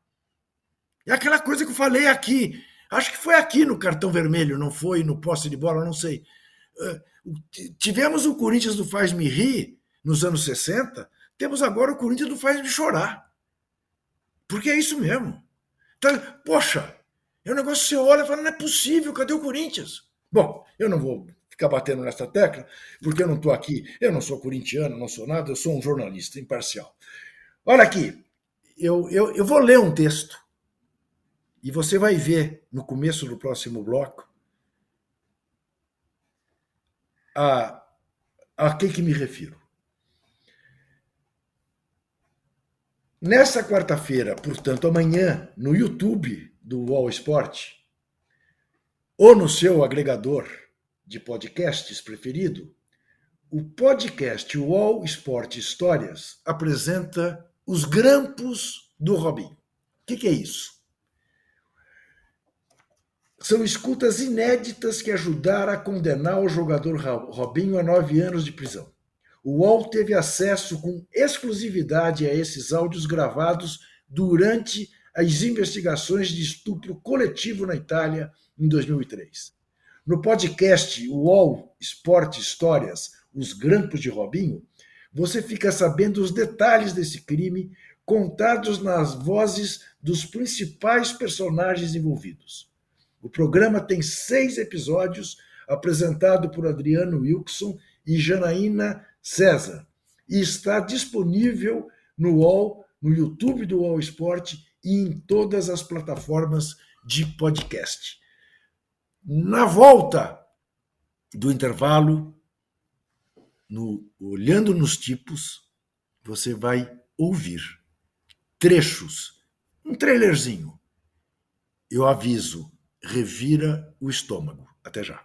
É aquela coisa que eu falei aqui. Acho que foi aqui no cartão vermelho, não foi no posse de bola, não sei. Eh, tivemos o Corinthians do Faz Me Rir nos anos 60, temos agora o Corinthians do Faz Me Chorar. Porque é isso mesmo. Então, poxa, é um negócio que você olha e fala, não é possível, cadê o Corinthians? Bom, eu não vou ficar batendo nessa tecla, porque eu não estou aqui, eu não sou corintiano, não sou nada, eu sou um jornalista imparcial. Olha aqui, eu, eu, eu vou ler um texto e você vai ver no começo do próximo bloco a, a que, que me refiro. Nessa quarta-feira, portanto, amanhã, no YouTube do UOL Sport, ou no seu agregador de podcasts preferido, o podcast UOL Sport Histórias apresenta os grampos do Robinho. O que, que é isso? São escutas inéditas que ajudaram a condenar o jogador Robinho a nove anos de prisão. O UOL teve acesso com exclusividade a esses áudios gravados durante as investigações de estupro coletivo na Itália em 2003. No podcast UOL Esporte Histórias, Os Grampos de Robinho, você fica sabendo os detalhes desse crime contados nas vozes dos principais personagens envolvidos. O programa tem seis episódios, apresentado por Adriano Wilson e Janaína César, e está disponível no UOL, no YouTube do UOL Esporte e em todas as plataformas de podcast. Na volta do intervalo, no Olhando nos Tipos, você vai ouvir trechos, um trailerzinho. Eu aviso, revira o estômago. Até já.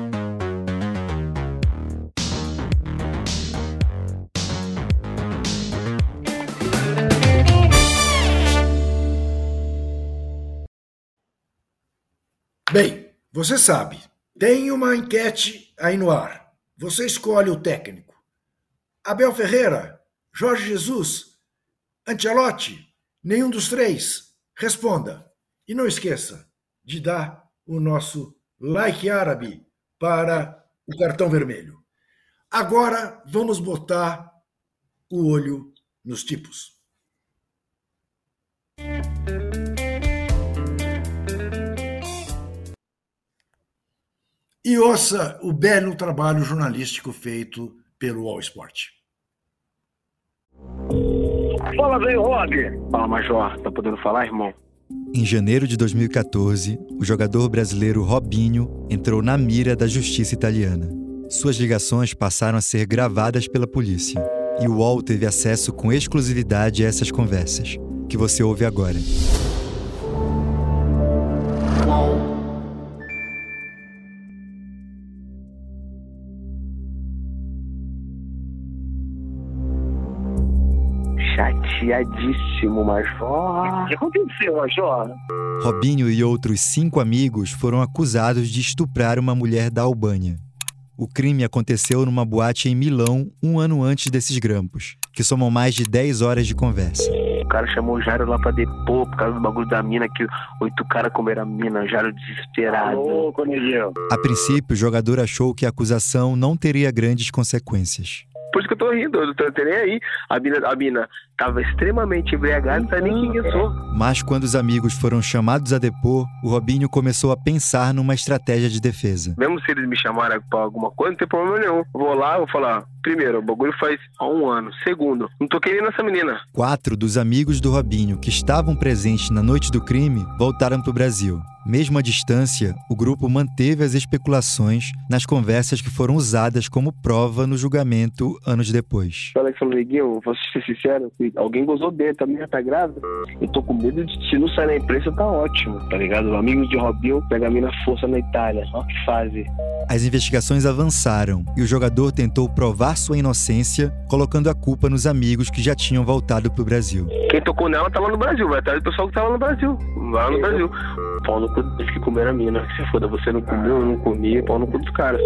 Bem, você sabe, tem uma enquete aí no ar. Você escolhe o técnico. Abel Ferreira, Jorge Jesus, Ancelotti, nenhum dos três. Responda. E não esqueça de dar o nosso like árabe para o cartão vermelho. Agora vamos botar o olho nos tipos. E ouça o belo trabalho jornalístico feito pelo All Sport. Fala, velho Rob. Fala, Major. Tá podendo falar, irmão? Em janeiro de 2014, o jogador brasileiro Robinho entrou na mira da justiça italiana. Suas ligações passaram a ser gravadas pela polícia. E o UOL teve acesso com exclusividade a essas conversas, que você ouve agora. Chateadíssimo, Major. O que aconteceu, Major? Robinho e outros cinco amigos foram acusados de estuprar uma mulher da Albânia. O crime aconteceu numa boate em Milão um ano antes desses grampos, que somam mais de 10 horas de conversa. O cara chamou o Jairo lá pra depor por causa do bagulho da mina, que oito caras comeram a mina, o Jairo desesperado. Alô, A princípio, o jogador achou que a acusação não teria grandes consequências. Por isso que eu tô rindo, eu não tô nem aí. A mina, a mina tava extremamente embriagada, não sabe nem quem eu sou. Mas quando os amigos foram chamados a depor, o Robinho começou a pensar numa estratégia de defesa. Mesmo se eles me chamarem pra alguma coisa, não tem problema nenhum. Vou lá, vou falar, primeiro, o bagulho faz há um ano. Segundo, não tô querendo essa menina. Quatro dos amigos do Robinho que estavam presentes na noite do crime voltaram pro Brasil. Mesmo à distância, o grupo manteve as especulações nas conversas que foram usadas como prova no julgamento anos depois. Que falou, Neguinho, vou ser sincero, alguém gozou dele, tá minha tá grávida. Eu tô com medo de se não sair na imprensa, tá ótimo, tá ligado? Amigos de Robinho pega a mina força na Itália. Ó que fase. As investigações avançaram e o jogador tentou provar sua inocência, colocando a culpa nos amigos que já tinham voltado pro Brasil. Quem tocou nela tá lá no Brasil, vai atrás do pessoal que tá lá no Brasil. Lá no Brasil. Pau no cu que comeram a mina. Que se foda, você não comeu, eu não comi, pau no cu dos caras.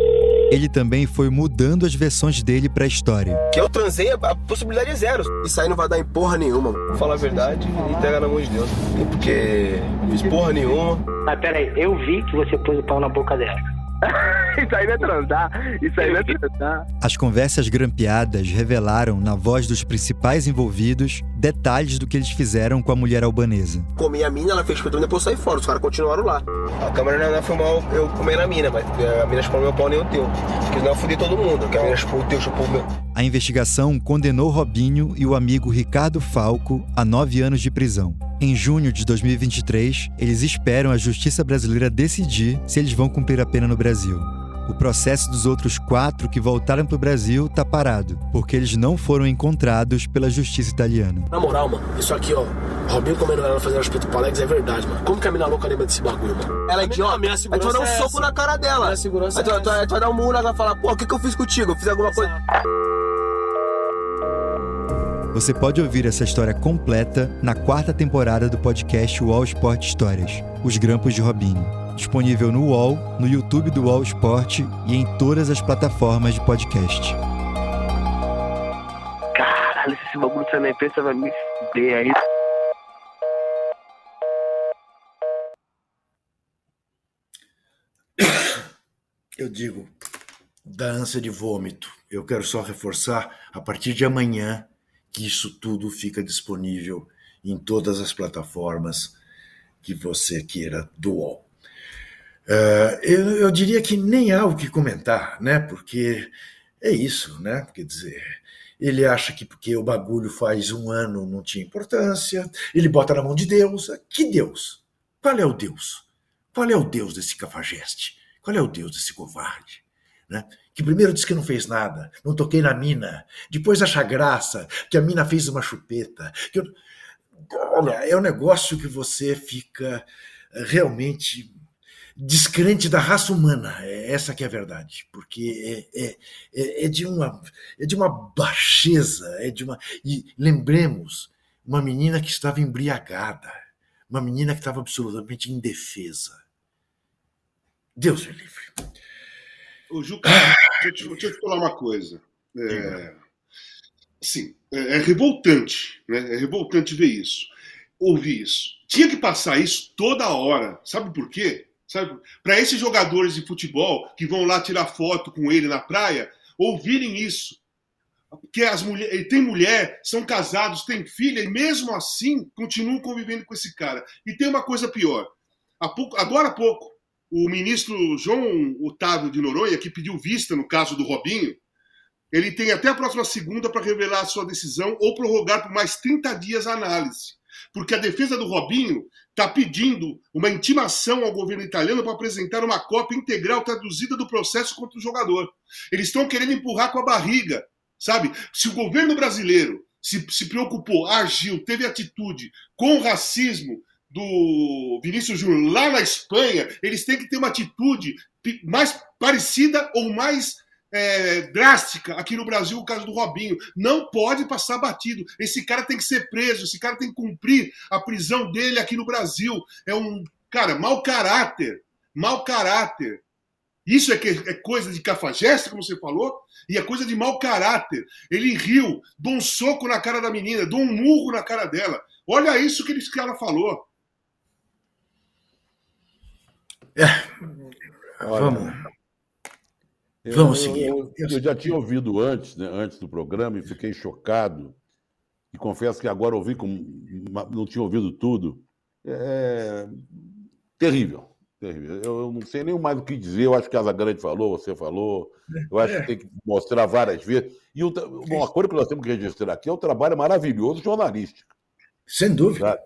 Ele também foi mudando as versões dele pra história. Que eu transei, a possibilidade é zero. Isso aí não vai dar em porra nenhuma. Vou falar a verdade e entregar na mão de Deus. Porque fiz porra nenhuma. Mas peraí, eu vi que você pôs o pau na boca dela. *laughs* isso aí vai transar, isso aí vai transar. As conversas grampeadas revelaram, na voz dos principais envolvidos, detalhes do que eles fizeram com a mulher albanesa. Comi a mina, ela fez pedrão depois saí fora. Os caras continuaram lá. A câmera não filmou eu comendo a mina, mas a mina chupou meu pau nem o teu. Porque senão eu fudi todo mundo. Que a mina chupou o teu, chupou o meu. A investigação condenou Robinho e o amigo Ricardo Falco a nove anos de prisão. Em junho de 2023, eles esperam a justiça brasileira decidir se eles vão cumprir a pena no Brasil. O processo dos outros quatro que voltaram para o Brasil tá parado, porque eles não foram encontrados pela justiça italiana. Na moral, mano, isso aqui, ó. Robinho comendo ela fazendo respeito pro Alex é verdade, mano. Como que a mina louca lembra desse bagulho, mano? Ela é idiota. Aí tu vai dar um soco na cara dela. Aí tu, aí tu- aí tu vai dar um murro, ela vai falar, pô, o que que eu fiz contigo? Eu fiz alguma coisa. Você pode ouvir essa história completa na quarta temporada do podcast UOL Sport Histórias, Os Grampos de Robinho. Disponível no UOL, no YouTube do UOL Sport e em todas as plataformas de podcast. Caralho, se esse bagulho sair na imprensa vai me fuder aí. Eu digo da ânsia de vômito. Eu quero só reforçar a partir de amanhã que isso tudo fica disponível em todas as plataformas que você queira do UOL. Eh, eu, eu diria que nem há o que comentar, né? Porque é isso, né? Quer dizer, ele acha que porque o bagulho faz um ano não tinha importância, ele bota na mão de Deus. Que Deus? Qual é o Deus? Qual é o Deus desse cafajeste? Qual é o Deus desse covarde? Né? Que primeiro disse que não fez nada, não toquei na mina, depois acha graça que a mina fez uma chupeta. Que eu... Olha, é um negócio que você fica eh, realmente descrente da raça humana. É essa que é a verdade, porque é, é, é, é de uma é de uma baixeza, é de uma e lembremos uma menina que estava embriagada, uma menina que estava absolutamente indefesa. Deus me livre. Ô, Juca, deixa, eu te, deixa eu te falar uma coisa. É, sim, é, é revoltante, né? É revoltante ver isso, ouvir isso. Tinha que passar isso toda hora. Sabe por quê? Sabe? Para esses jogadores de futebol que vão lá tirar foto com ele na praia, ouvirem isso. Porque as mulheres, ele tem mulher, são casados, têm filha, e mesmo assim continuam convivendo com esse cara. E tem uma coisa pior. Há pouco- agora há pouco, o ministro João Otávio de Noronha, que pediu vista no caso do Robinho, ele tem até a próxima segunda para revelar a sua decisão ou prorrogar por mais 30 dias a análise. Porque a defesa do Robinho está pedindo uma intimação ao governo italiano para apresentar uma cópia integral traduzida do processo contra o jogador. Eles estão querendo empurrar com a barriga, sabe? Se o governo brasileiro se, se preocupou, agiu, teve atitude com o racismo do Vinícius Júnior lá na Espanha, eles têm que ter uma atitude mais parecida ou mais é, drástica aqui no Brasil, o caso do Robinho. Não pode passar batido. Esse cara tem que ser preso, esse cara tem que cumprir a prisão dele aqui no Brasil. É um, cara, mau caráter. Mau caráter. Isso é, que, é coisa de cafajeste, como você falou, e é coisa de mau caráter. Ele riu, deu um soco na cara da menina, deu um murro na cara dela. Olha isso que esse cara falou. Vamos. Vamos seguir. Eu, eu, eu, já tinha ouvido antes, né, antes do programa, e fiquei chocado. E confesso que agora ouvi, como não tinha ouvido tudo. É... Terrível. terrível. Eu não sei nem mais o que dizer. Eu acho que a Grande falou, você falou. Eu acho que é. tem que mostrar várias vezes. E o, uma coisa que nós temos que registrar aqui é o trabalho maravilhoso jornalístico. Sem dúvida.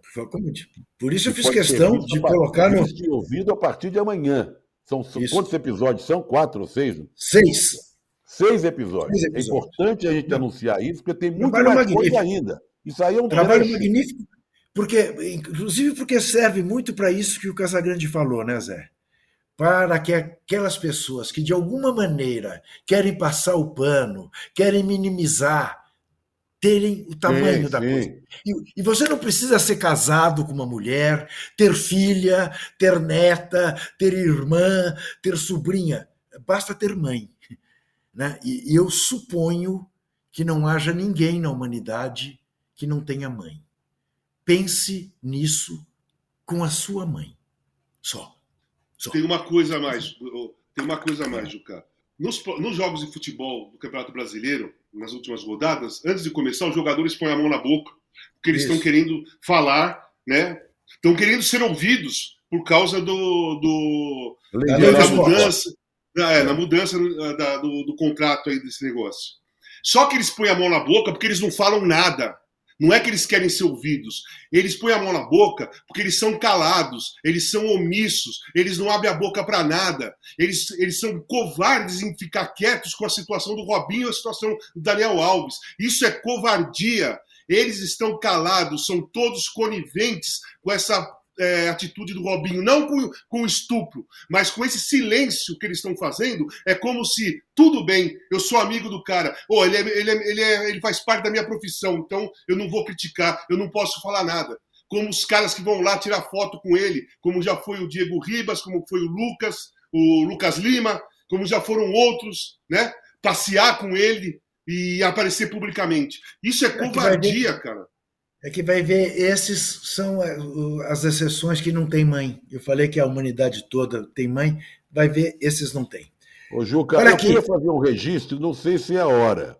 Por isso eu fiz questão de colocar no. ouvido a partir de amanhã. São Isso. quantos episódios são? Quatro ou seis? Seis. Seis episódios. Seis episódios. É importante a gente Não. anunciar isso, porque tem muito Trabalho mais magnífico. coisa ainda. Isso aí é um trabalho magnífico, porque, inclusive porque serve muito para isso que o Casagrande falou, né, Zé? Para que aquelas pessoas que de alguma maneira querem passar o pano, querem minimizar terem o tamanho sim, da sim. coisa. E, e, você não precisa ser casado com uma mulher, ter filha, ter neta, ter irmã, ter sobrinha. Basta ter mãe. Né? E, e eu suponho que não haja ninguém na humanidade que não tenha mãe. Pense nisso com a sua mãe. Só. Só. Tem uma coisa a mais. Tem uma coisa a mais, Juca. Nos, nos jogos de futebol do Campeonato Brasileiro, nas últimas rodadas, antes de começar, os jogadores põem a mão na boca, porque eles estão querendo falar, né? Estão querendo ser ouvidos por causa do, do da, da mudança, é, na mudança da, do, do contrato aí desse negócio. Só que eles põem a mão na boca porque eles não falam nada. Não é que eles querem ser ouvidos. Eles põem a mão na boca porque eles são calados, eles são omissos, eles não abrem a boca para nada. Eles, eles são covardes em ficar quietos com a situação do Robinho e a situação do Daniel Alves. Isso é covardia. Eles estão calados, são todos coniventes com essa é, atitude do Robinho, não com, com estupro, mas com esse silêncio que eles estão fazendo, é como se, tudo bem, eu sou amigo do cara, oh, ele, é, ele, é, ele, é, ele faz parte da minha profissão, então eu não vou criticar, eu não posso falar nada. Como os caras que vão lá tirar foto com ele, como já foi o Diego Ribas, como foi o Lucas, o Lucas Lima, como já foram outros, né? Passear com ele e aparecer publicamente. Isso é, é covardia, cara é que vai ver, esses são é, as exceções que não tem mãe. Eu falei que a humanidade toda tem mãe, vai ver, esses não tem. Ô, Juca, Olha eu aqui. queria fazer um registro, não sei se é a hora,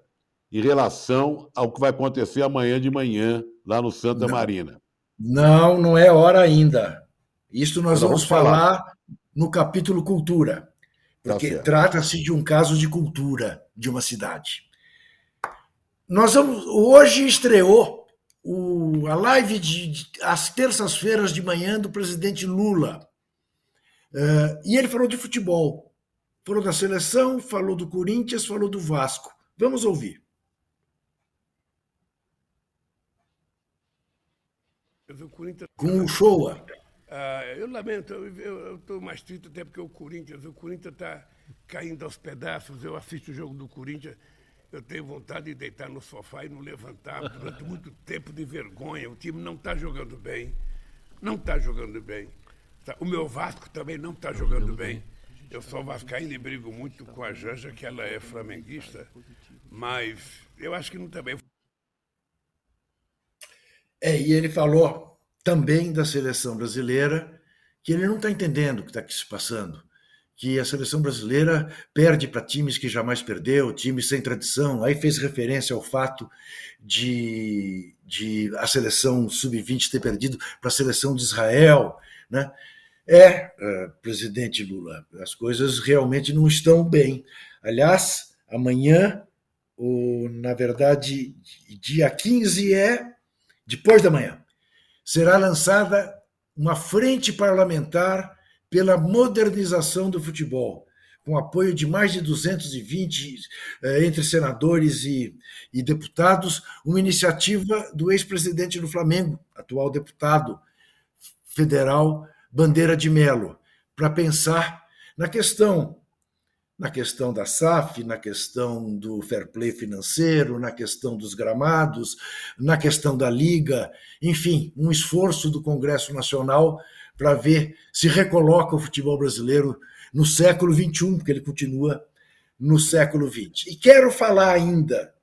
em relação ao que vai acontecer amanhã de manhã, lá no Santa não. Marina. Não, não é hora ainda. Isso nós vamos, vamos falar, falar no capítulo Cultura, tá porque tá trata-se de um caso de cultura de uma cidade. Nós vamos. Hoje estreou o, a live de, de às terças-feiras de manhã do presidente Lula. Uh, e ele falou de futebol. Falou da seleção, falou do Corinthians, falou do Vasco. Vamos ouvir. Com o Showa. Ah, eu lamento, eu estou mais triste até porque o Corinthians, o Corinthians está caindo aos pedaços. Eu assisto o jogo do Corinthians eu tenho vontade de deitar no sofá e não levantar durante muito tempo de vergonha. O time não está jogando bem. Não está jogando bem. Tá, o meu Vasco também não está jogando bem. Eu sou vascaíno e brigo muito com a Janja, que ela é flamenguista, mas eu acho que não também. É, e ele falou também da seleção brasileira, que ele não está entendendo o que está se passando que a seleção brasileira perde para times que jamais perdeu, times sem tradição. Aí fez referência ao fato de, de a seleção sub-20 ter perdido para a seleção de Israel. Né? É, uh, presidente Lula, as coisas realmente não estão bem. Aliás, amanhã, ou, na verdade, dia 15 é depois da manhã, será lançada uma frente parlamentar pela modernização do futebol, com apoio de mais de 220 eh, entre senadores e, e deputados, uma iniciativa do ex-presidente do Flamengo, atual deputado federal Bandeira de Melo, para pensar na questão na questão da SAF, na questão do fair play financeiro, na questão dos gramados, na questão da liga, enfim, um esforço do Congresso Nacional para ver se recoloca o futebol brasileiro no século XXI, porque ele continua no século XX. E quero falar ainda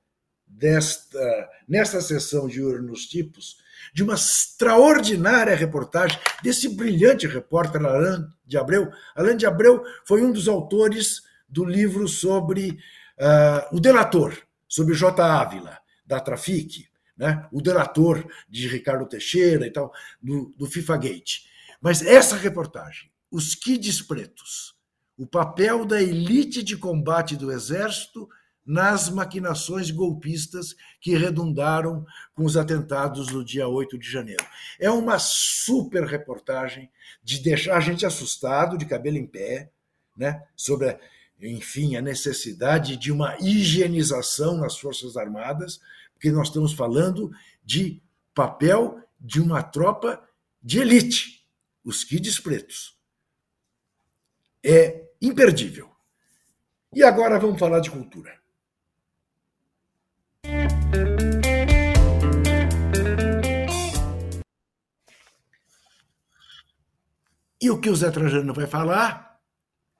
desta nesta sessão de Ouro nos Tipos de uma extraordinária reportagem desse brilhante repórter Alain de Abreu. Alain de Abreu foi um dos autores do livro sobre uh, o delator, sobre J. Ávila, da Trafic, né? o delator de Ricardo Teixeira e tal, do, do FIFA Gate. Mas essa reportagem, os kids pretos, o papel da elite de combate do Exército nas maquinações golpistas que redundaram com os atentados do dia 8 de janeiro. É uma super reportagem de deixar a gente assustado, de cabelo em pé, né, sobre, enfim, a necessidade de uma higienização nas Forças Armadas, porque nós estamos falando de papel de uma tropa de elite, os kids pretos. É imperdível. E agora vamos falar de cultura. E o que o Zé Trajano vai falar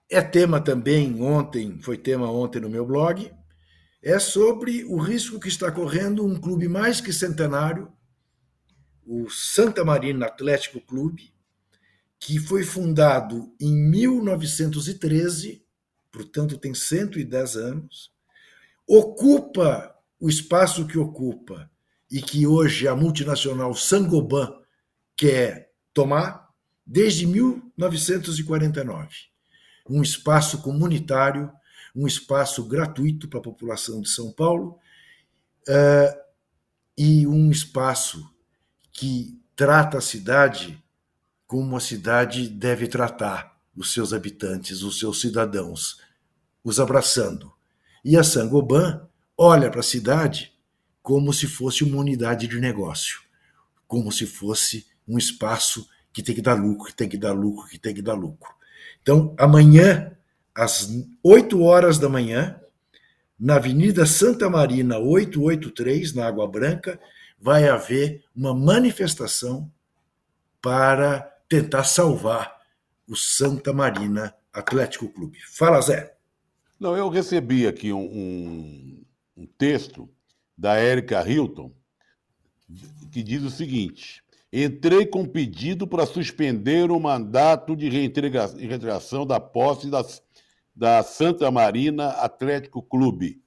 é tema também ontem, foi tema ontem no meu blog, é sobre o risco que está correndo um clube mais que centenário, o Santa Marina Atlético Clube, que foi fundado em 1913, portanto tem 110 anos, ocupa o espaço que ocupa e que hoje a multinacional Sangoban quer tomar desde 1949. Um espaço comunitário, um espaço gratuito para a população de São Paulo uh, e um espaço que trata a cidade como a cidade deve tratar os seus habitantes, os seus cidadãos, os abraçando. E a Sangoban olha para a cidade como se fosse uma unidade de negócio, como se fosse um espaço que tem que dar lucro, que tem que dar lucro, que tem que dar lucro. Então, amanhã, às 8 horas da manhã, na Avenida Santa Marina 883, na Água Branca, vai haver uma manifestação para tentar salvar o Santa Marina Atlético Clube. Fala, Zé. Não, eu recebi aqui um, um, um texto da Érica Hilton que diz o seguinte: entrei com pedido para suspender o mandato de reintegração da posse da Santa Marina Atlético Clube.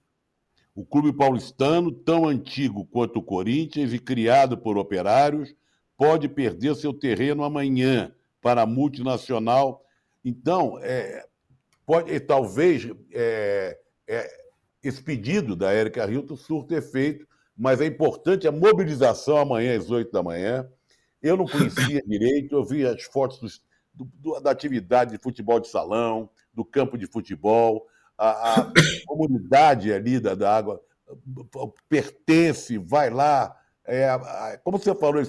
O clube paulistano, tão antigo quanto o Corinthians e criado por operários, pode perder seu terreno amanhã para a multinacional. Então, é, pode, talvez é, é, esse pedido da Érica Hilton surta efeito, mas é importante a mobilização amanhã às 8 da manhã. Eu não conhecia direito, eu vi as fotos dos, do, do, da atividade de futebol de salão, do campo de futebol, a, a comunidade ali da, da água pertence, vai lá, é, como você falou,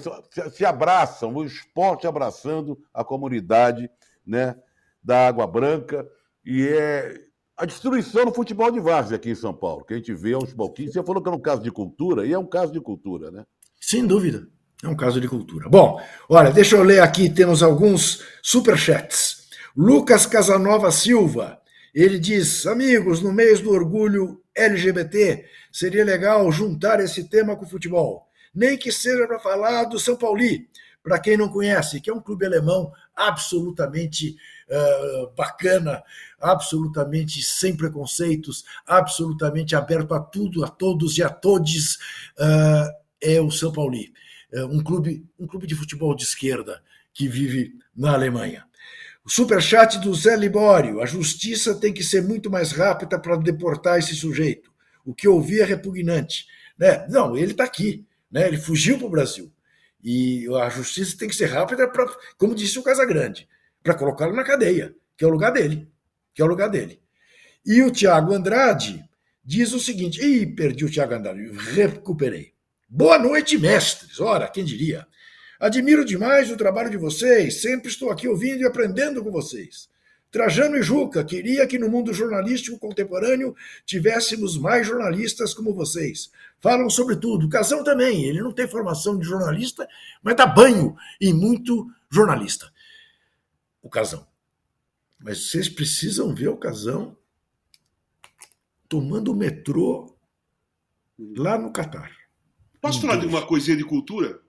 se abraçam, o esporte abraçando a comunidade né, da Água Branca, e é a destruição do futebol de várzea aqui em São Paulo, que a gente vê aos pouquinhos. Você falou que é um caso de cultura, e é um caso de cultura, né? Sem dúvida, é um caso de cultura. Bom, olha, deixa eu ler aqui, temos alguns superchats. Lucas Casanova Silva, ele diz: Amigos, no mês do orgulho LGBT, seria legal juntar esse tema com o futebol. Nem que seja para falar do São Paulo, para quem não conhece, que é um clube alemão absolutamente uh, bacana, absolutamente sem preconceitos, absolutamente aberto a tudo, a todos e a todes, uh, é o São Paulo. É um clube, um clube de futebol de esquerda que vive na Alemanha. O superchat do Zé Libório. A justiça tem que ser muito mais rápida para deportar esse sujeito. O que ouvi é repugnante. Né? Não, ele está aqui. Né? Ele fugiu para o Brasil. E a justiça tem que ser rápida, para, como disse o Casagrande, para colocá-lo na cadeia, que é o lugar dele. Que é o lugar dele. E o Tiago Andrade diz o seguinte: Ih, perdi o Tiago Andrade, recuperei. Boa noite, mestres. Ora, quem diria? Admiro demais o trabalho de vocês, sempre estou aqui ouvindo e aprendendo com vocês. Trajano e Juca queria que no mundo jornalístico contemporâneo tivéssemos mais jornalistas como vocês. Falam sobre tudo. O Casão também, ele não tem formação de jornalista, mas dá banho em muito jornalista. O Casão. Mas vocês precisam ver o Casão tomando o metrô lá no Catar. Posso falar de uma coisinha de cultura?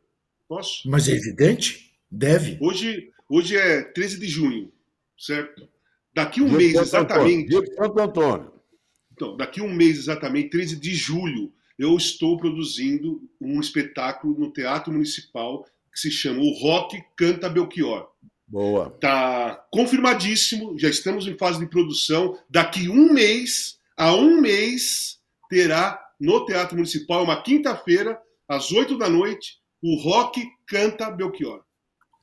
Posso? Mas é evidente, deve. Hoje, hoje é 13 de junho, certo? Daqui um Dia mês Santo exatamente. Dia de Santo Antônio. Então, daqui um mês exatamente, 13 de julho, eu estou produzindo um espetáculo no Teatro Municipal que se chama O Rock Canta Belchior. Boa. Tá confirmadíssimo, já estamos em fase de produção. Daqui um mês, a um mês, terá no Teatro Municipal, uma quinta-feira, às oito da noite, o Rock Canta Belchior.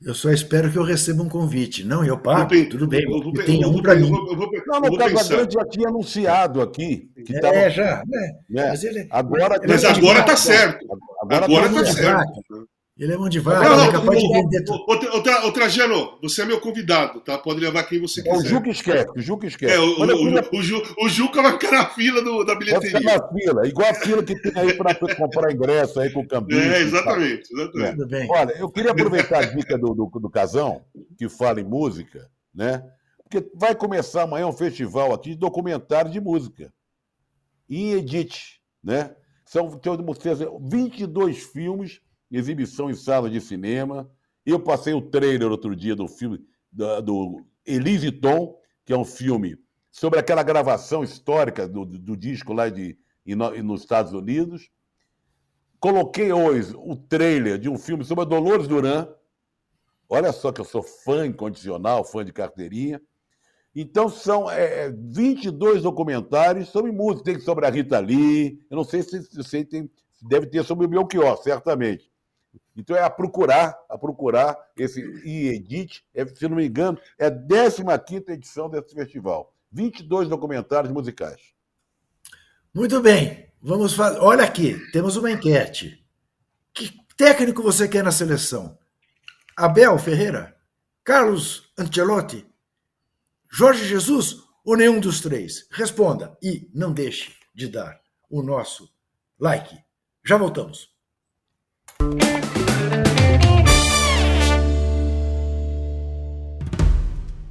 Eu só espero que eu receba um convite. Não, eu pago, tudo bem. eu vou- E tem eu um para mim. eu vou- eu Não, no pensar. Casagrande já tinha anunciado aqui. Que tava, É, já. né? né? Mas ele, Agora, Mas é agora tá vaca. certo. Agora, Agora tá tá de certo. Ele é mão de Não, vaca, não, ele é capaz de o- vender tudo. o- o- outra, Trajano, você é meu convidado, tá? Pode levar quem você É o quiser. Juca esquece, o Juca esquece. É, o, o, o, o, Ju- o Juca vai ficar na fila do, da Vai ficar bilheteria. na fila, igual a fila que tem aí para comprar ingresso aí com o Cambismo. É, exatamente, exatamente. Tudo bem. Olha, eu queria aproveitar a dica do, do, do Casão, que fala em música, né? Porque vai começar amanhã um festival aqui de documentário de música. Em Edit, né? São tem 22 filmes, exibição em sala de cinema. Eu passei o trailer outro dia do filme do Elise Tom, que é um filme sobre aquela gravação histórica do, do- disco lá de, em no- nos Estados Unidos. Coloquei hoje o trailer de um filme sobre a Dolores Duran. Olha só que eu sou fã incondicional, fã de carteirinha. Então são é, é, 22 documentários sobre música. Tem sobre a Rita Lee. Eu não sei se você tem. Deve ter sobre o Belchior, certamente. Então é a procurar, a procurar esse e-edit, é, se não me engano, é a 15 edição desse festival. 22 documentários musicais. Muito bem. Vamos fazer. Olha aqui, temos uma enquete. Que técnico você quer na seleção? Abel Ferreira? Carlos Ancelotti? Jorge Jesus ou nenhum dos três? Responda e não deixe de dar o nosso like. Já voltamos.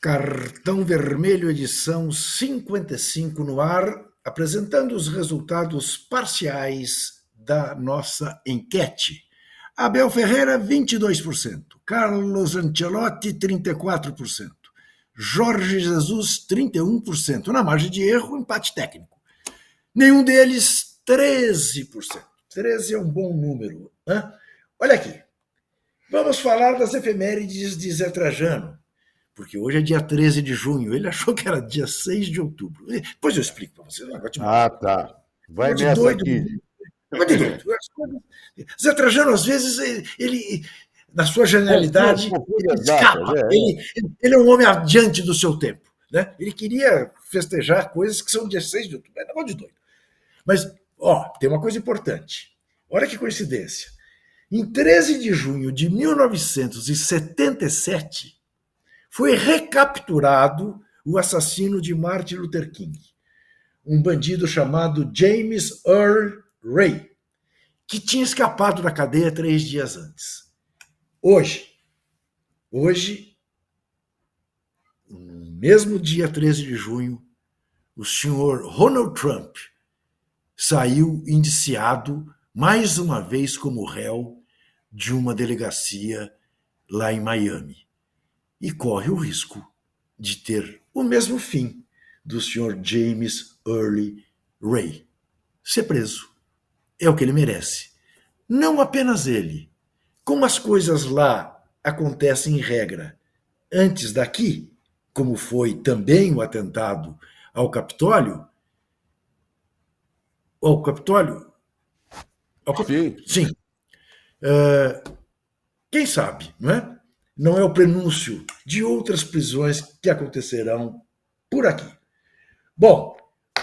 Cartão Vermelho, edição 55 no ar, apresentando os resultados parciais da nossa enquete. Abel Ferreira, 22%. Carlos Ancelotti, 34%. Jorge Jesus, 31%. Na margem de erro, empate técnico. Nenhum deles, 13%. 13 é um bom número. Né? Olha aqui. Vamos falar das efemérides de Zé Trajano porque hoje é dia 13 de junho. Ele achou que era dia 6 de outubro. Depois eu explico para vocês. Ah, tá. Vai nessa doido, aqui. de doido. Zé Trajano, às vezes, ele, na sua genialidade, ele escapa. é, é. Ele, ele é um homem adiante do seu tempo. Né? Ele queria festejar coisas que são dia 6 de outubro. É negócio de doido. Mas, ó, tem uma coisa importante. Olha que coincidência. Em 13 de junho de 1977, foi recapturado o assassino de Martin Luther King, um bandido chamado James Earl Ray, que tinha escapado da cadeia três dias antes. Hoje, hoje, no mesmo dia 13 de junho, o senhor Donald Trump saiu indiciado mais uma vez como réu de uma delegacia lá em Miami e corre o risco de ter o mesmo fim do Sr. James Early Ray. Ser preso. É o que ele merece. Não apenas ele. Como as coisas lá acontecem em regra antes daqui, como foi também o atentado ao Capitólio, ao Capitólio, ao Capitólio sim, sim. Uh, quem sabe, não é? Não é o prenúncio de outras prisões que acontecerão por aqui. Bom,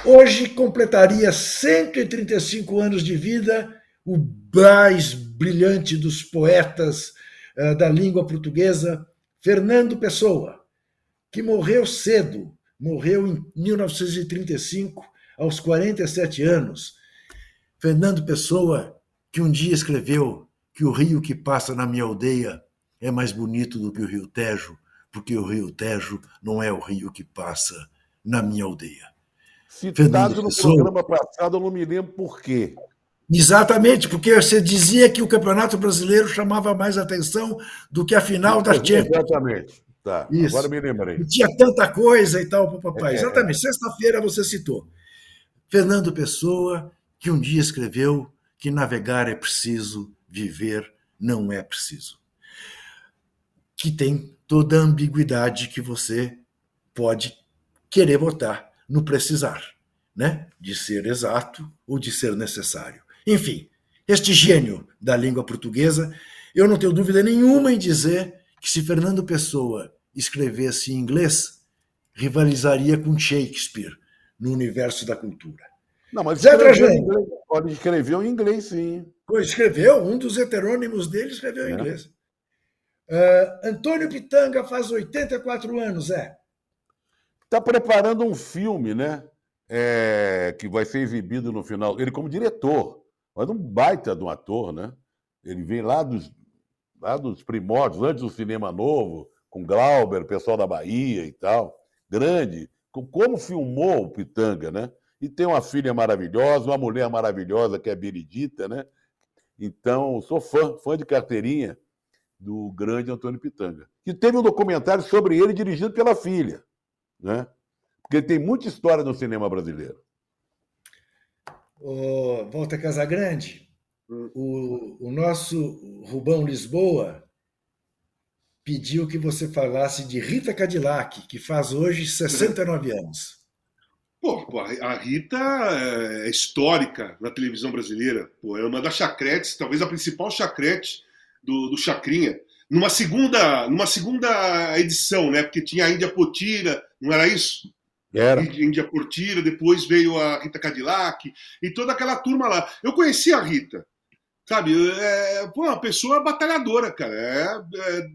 hoje completaria 135 anos de vida o mais brilhante dos poetas uh, da língua portuguesa, Fernando Pessoa, que morreu cedo, morreu em 1935, aos 47 anos. Fernando Pessoa, que um dia escreveu que o rio que passa na minha aldeia é mais bonito do que o rio Tejo, porque o rio Tejo não é o rio que passa na minha aldeia. Citado no Pessoa, programa passado, eu não me lembro por quê. Exatamente, porque você dizia que o Campeonato Brasileiro chamava mais atenção do que a final da Champions. Exatamente. Tá, Isso. agora me lembrei. E tinha tanta coisa e tal, papai. É, Exatamente, sexta-feira você citou. Fernando Pessoa, que um dia escreveu que navegar é preciso, viver não é preciso. Que tem toda a ambiguidade que você pode querer botar no precisar, né? De ser exato ou de ser necessário. Enfim, este gênio da língua portuguesa, eu não tenho dúvida nenhuma em dizer que se Fernando Pessoa escrevesse em inglês, rivalizaria com Shakespeare no universo da cultura. Não, mas Zé Trajano. Pode escrever em inglês, sim. Escreveu, um dos heterônimos dele escreveu em é. inglês. Uh, Antônio Pitanga faz 84 anos, é. Está preparando um filme, né? É, que vai ser exibido no final. Ele como diretor. Mas um baita de um ator, né? Ele vem lá dos, lá dos primórdios, antes do cinema novo, com Glauber, o pessoal da Bahia e tal. Grande. Como filmou o Pitanga, né? E tem uma filha maravilhosa, uma mulher maravilhosa que é Benedita, né? Então, sou fã, fã de carteirinha do grande Antônio Pitanga. Que teve um documentário sobre ele dirigido pela filha, né? Porque ele tem muita história no cinema brasileiro. Volta Casagrande, o, o nosso Rubão Lisboa pediu que você falasse de Rita Cadillac, que faz hoje 69 anos. Pô, a Rita é histórica na televisão brasileira. Pô, é uma das chacretes, talvez a principal chacrete do, do Chacrinha. Numa segunda, numa segunda edição, né? Porque tinha a Índia Potira, não era isso? Era. Índia Portira, depois veio a Rita Cadillac e toda aquela turma lá. Eu conheci a Rita, sabe? É, pô, uma pessoa batalhadora, cara. É, é,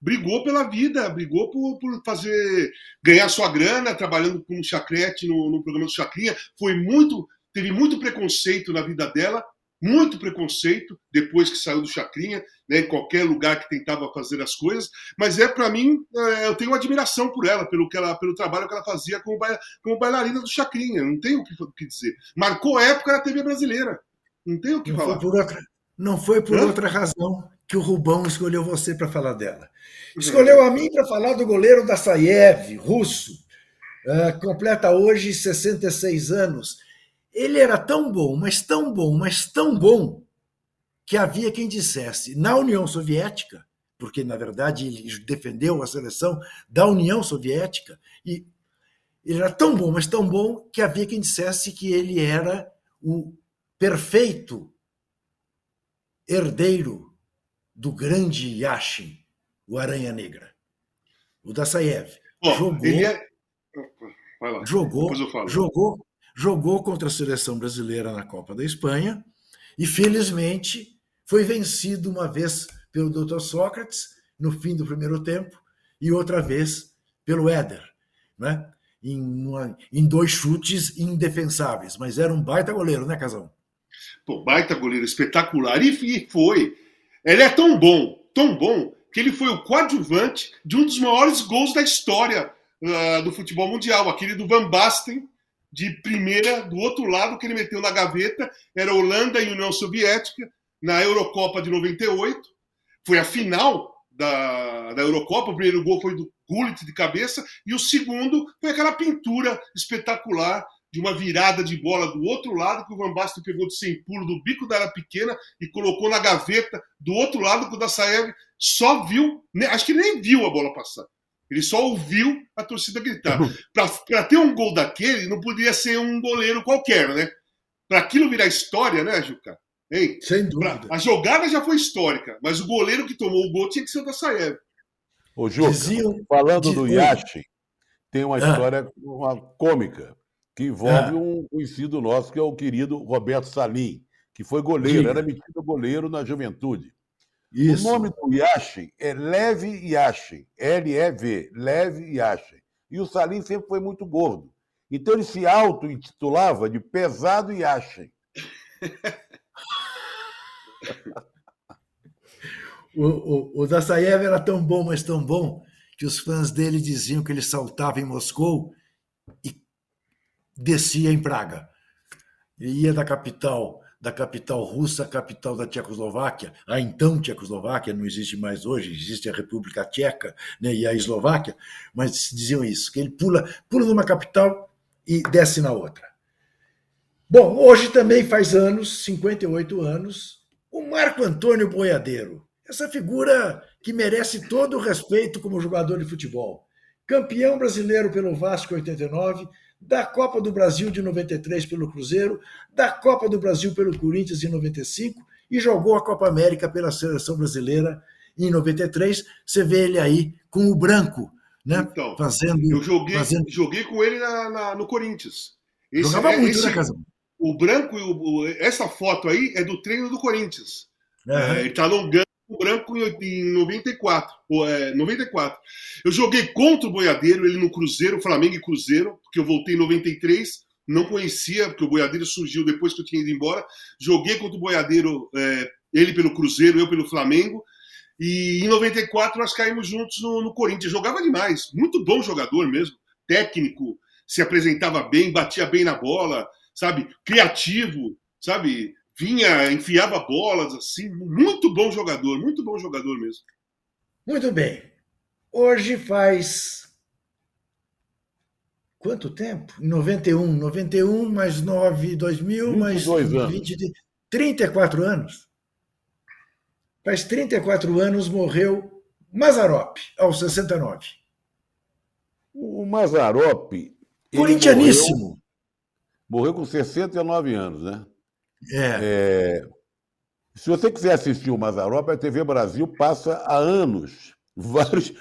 brigou pela vida, brigou por, por, fazer ganhar sua grana trabalhando com chacrete no, no programa do Chacrinha. Foi muito, teve muito preconceito na vida dela, muito preconceito depois que saiu do Chacrinha, né, em qualquer lugar que tentava fazer as coisas. Mas é para mim, é, eu tenho admiração por ela, pelo que ela, pelo trabalho que ela fazia como, como bailarina do Chacrinha. Não tenho o que, que, dizer. Marcou época na TV brasileira. Não tenho o que não falar. Foi outra, não foi por Hã? outra razão que o Rubão escolheu você para falar dela. Escolheu a mim para falar do goleiro da Saiev, russo. Uh, completa hoje 66 anos ele era tão bom, mas tão bom, mas tão bom, que havia quem dissesse, na União Soviética, porque na verdade ele defendeu a seleção da União Soviética, e ele era tão bom, mas tão bom, que havia quem dissesse que ele era o perfeito herdeiro do grande Yashin, o Aranha Negra, o Dassaev. Oh, jogou, é... jogou, jogou jogou contra a seleção brasileira na Copa da Espanha e, felizmente, foi vencido uma vez pelo Dr. Sócrates no fim do primeiro tempo e outra vez pelo Éder, né? em, uma, em dois chutes indefensáveis. Mas era um baita goleiro, né, Casão? Pô, baita goleiro, espetacular. E foi. Ele é tão bom, tão bom, que ele foi o coadjuvante de um dos maiores gols da história uh, do futebol mundial, aquele do Van Basten, de primeira, do outro lado, que ele meteu na gaveta, era Holanda e União Soviética, na Eurocopa de 98. Foi a final da, da Eurocopa. O primeiro gol foi do Gullit de cabeça, e o segundo foi aquela pintura espetacular de uma virada de bola do outro lado, que o Van Basten pegou de sem pulo do bico da área pequena e colocou na gaveta do outro lado, que o Dassaev só viu, acho que nem viu a bola passar. Ele só ouviu a torcida gritar. Para ter um gol daquele, não podia ser um goleiro qualquer, né? Para aquilo virar história, né, Juca? Hein? Sem dúvida. Pra, a jogada já foi histórica, mas o goleiro que tomou o gol tinha que ser o da Saev. Ô, Juca, Diziam, falando do Yashin, tem uma ah. história uma cômica que envolve ah. um conhecido nosso, que é o querido Roberto Salim, que foi goleiro, Diga. era metido goleiro na juventude. Isso. O nome do Yashin é Leve Yashin, L-E-V, Leve Yashin. E o Salim sempre foi muito gordo. Então ele se auto-intitulava de Pesado Yashin. *laughs* o, o, o Dassaev era tão bom, mas tão bom, que os fãs dele diziam que ele saltava em Moscou e descia em Praga. Ele ia da capital da capital russa capital da Tchecoslováquia, a então Tchecoslováquia, não existe mais hoje, existe a República Tcheca né, e a Eslováquia, mas diziam isso, que ele pula, pula numa capital e desce na outra. Bom, hoje também faz anos, 58 anos, o Marco Antônio Boiadeiro, essa figura que merece todo o respeito como jogador de futebol. Campeão brasileiro pelo Vasco 89, da Copa do Brasil de 93 pelo Cruzeiro, da Copa do Brasil pelo Corinthians em 95 e jogou a Copa América pela seleção brasileira em 93. Você vê ele aí com o branco, né? Então, fazendo. Eu joguei, fazendo... joguei com ele na, na, no Corinthians. Esse, Jogava é, muito, esse, né, Casão? O branco, o, essa foto aí é do treino do Corinthians. Uhum. É, ele está alongando branco em 94, ou, é, 94. Eu joguei contra o Boiadeiro, ele no Cruzeiro, Flamengo e Cruzeiro, porque eu voltei em 93, não conhecia, porque o Boiadeiro surgiu depois que eu tinha ido embora. Joguei contra o Boiadeiro, é, ele pelo Cruzeiro, eu pelo Flamengo. E em 94 nós caímos juntos no, no Corinthians. Jogava demais, muito bom jogador mesmo, técnico, se apresentava bem, batia bem na bola, sabe? Criativo, sabe? Vinha, enfiava bolas, assim, muito bom jogador, muito bom jogador mesmo. Muito bem. Hoje faz quanto tempo? 91, 91 mais 9, 2000 mais 20, 34 anos. Faz 34 anos morreu Mazarop, aos 69. O Mazarop. Corintianíssimo. Morreu, morreu com 69 anos, né? É. é. Se você quiser assistir o Mazarop, a TV Brasil passa há anos vários,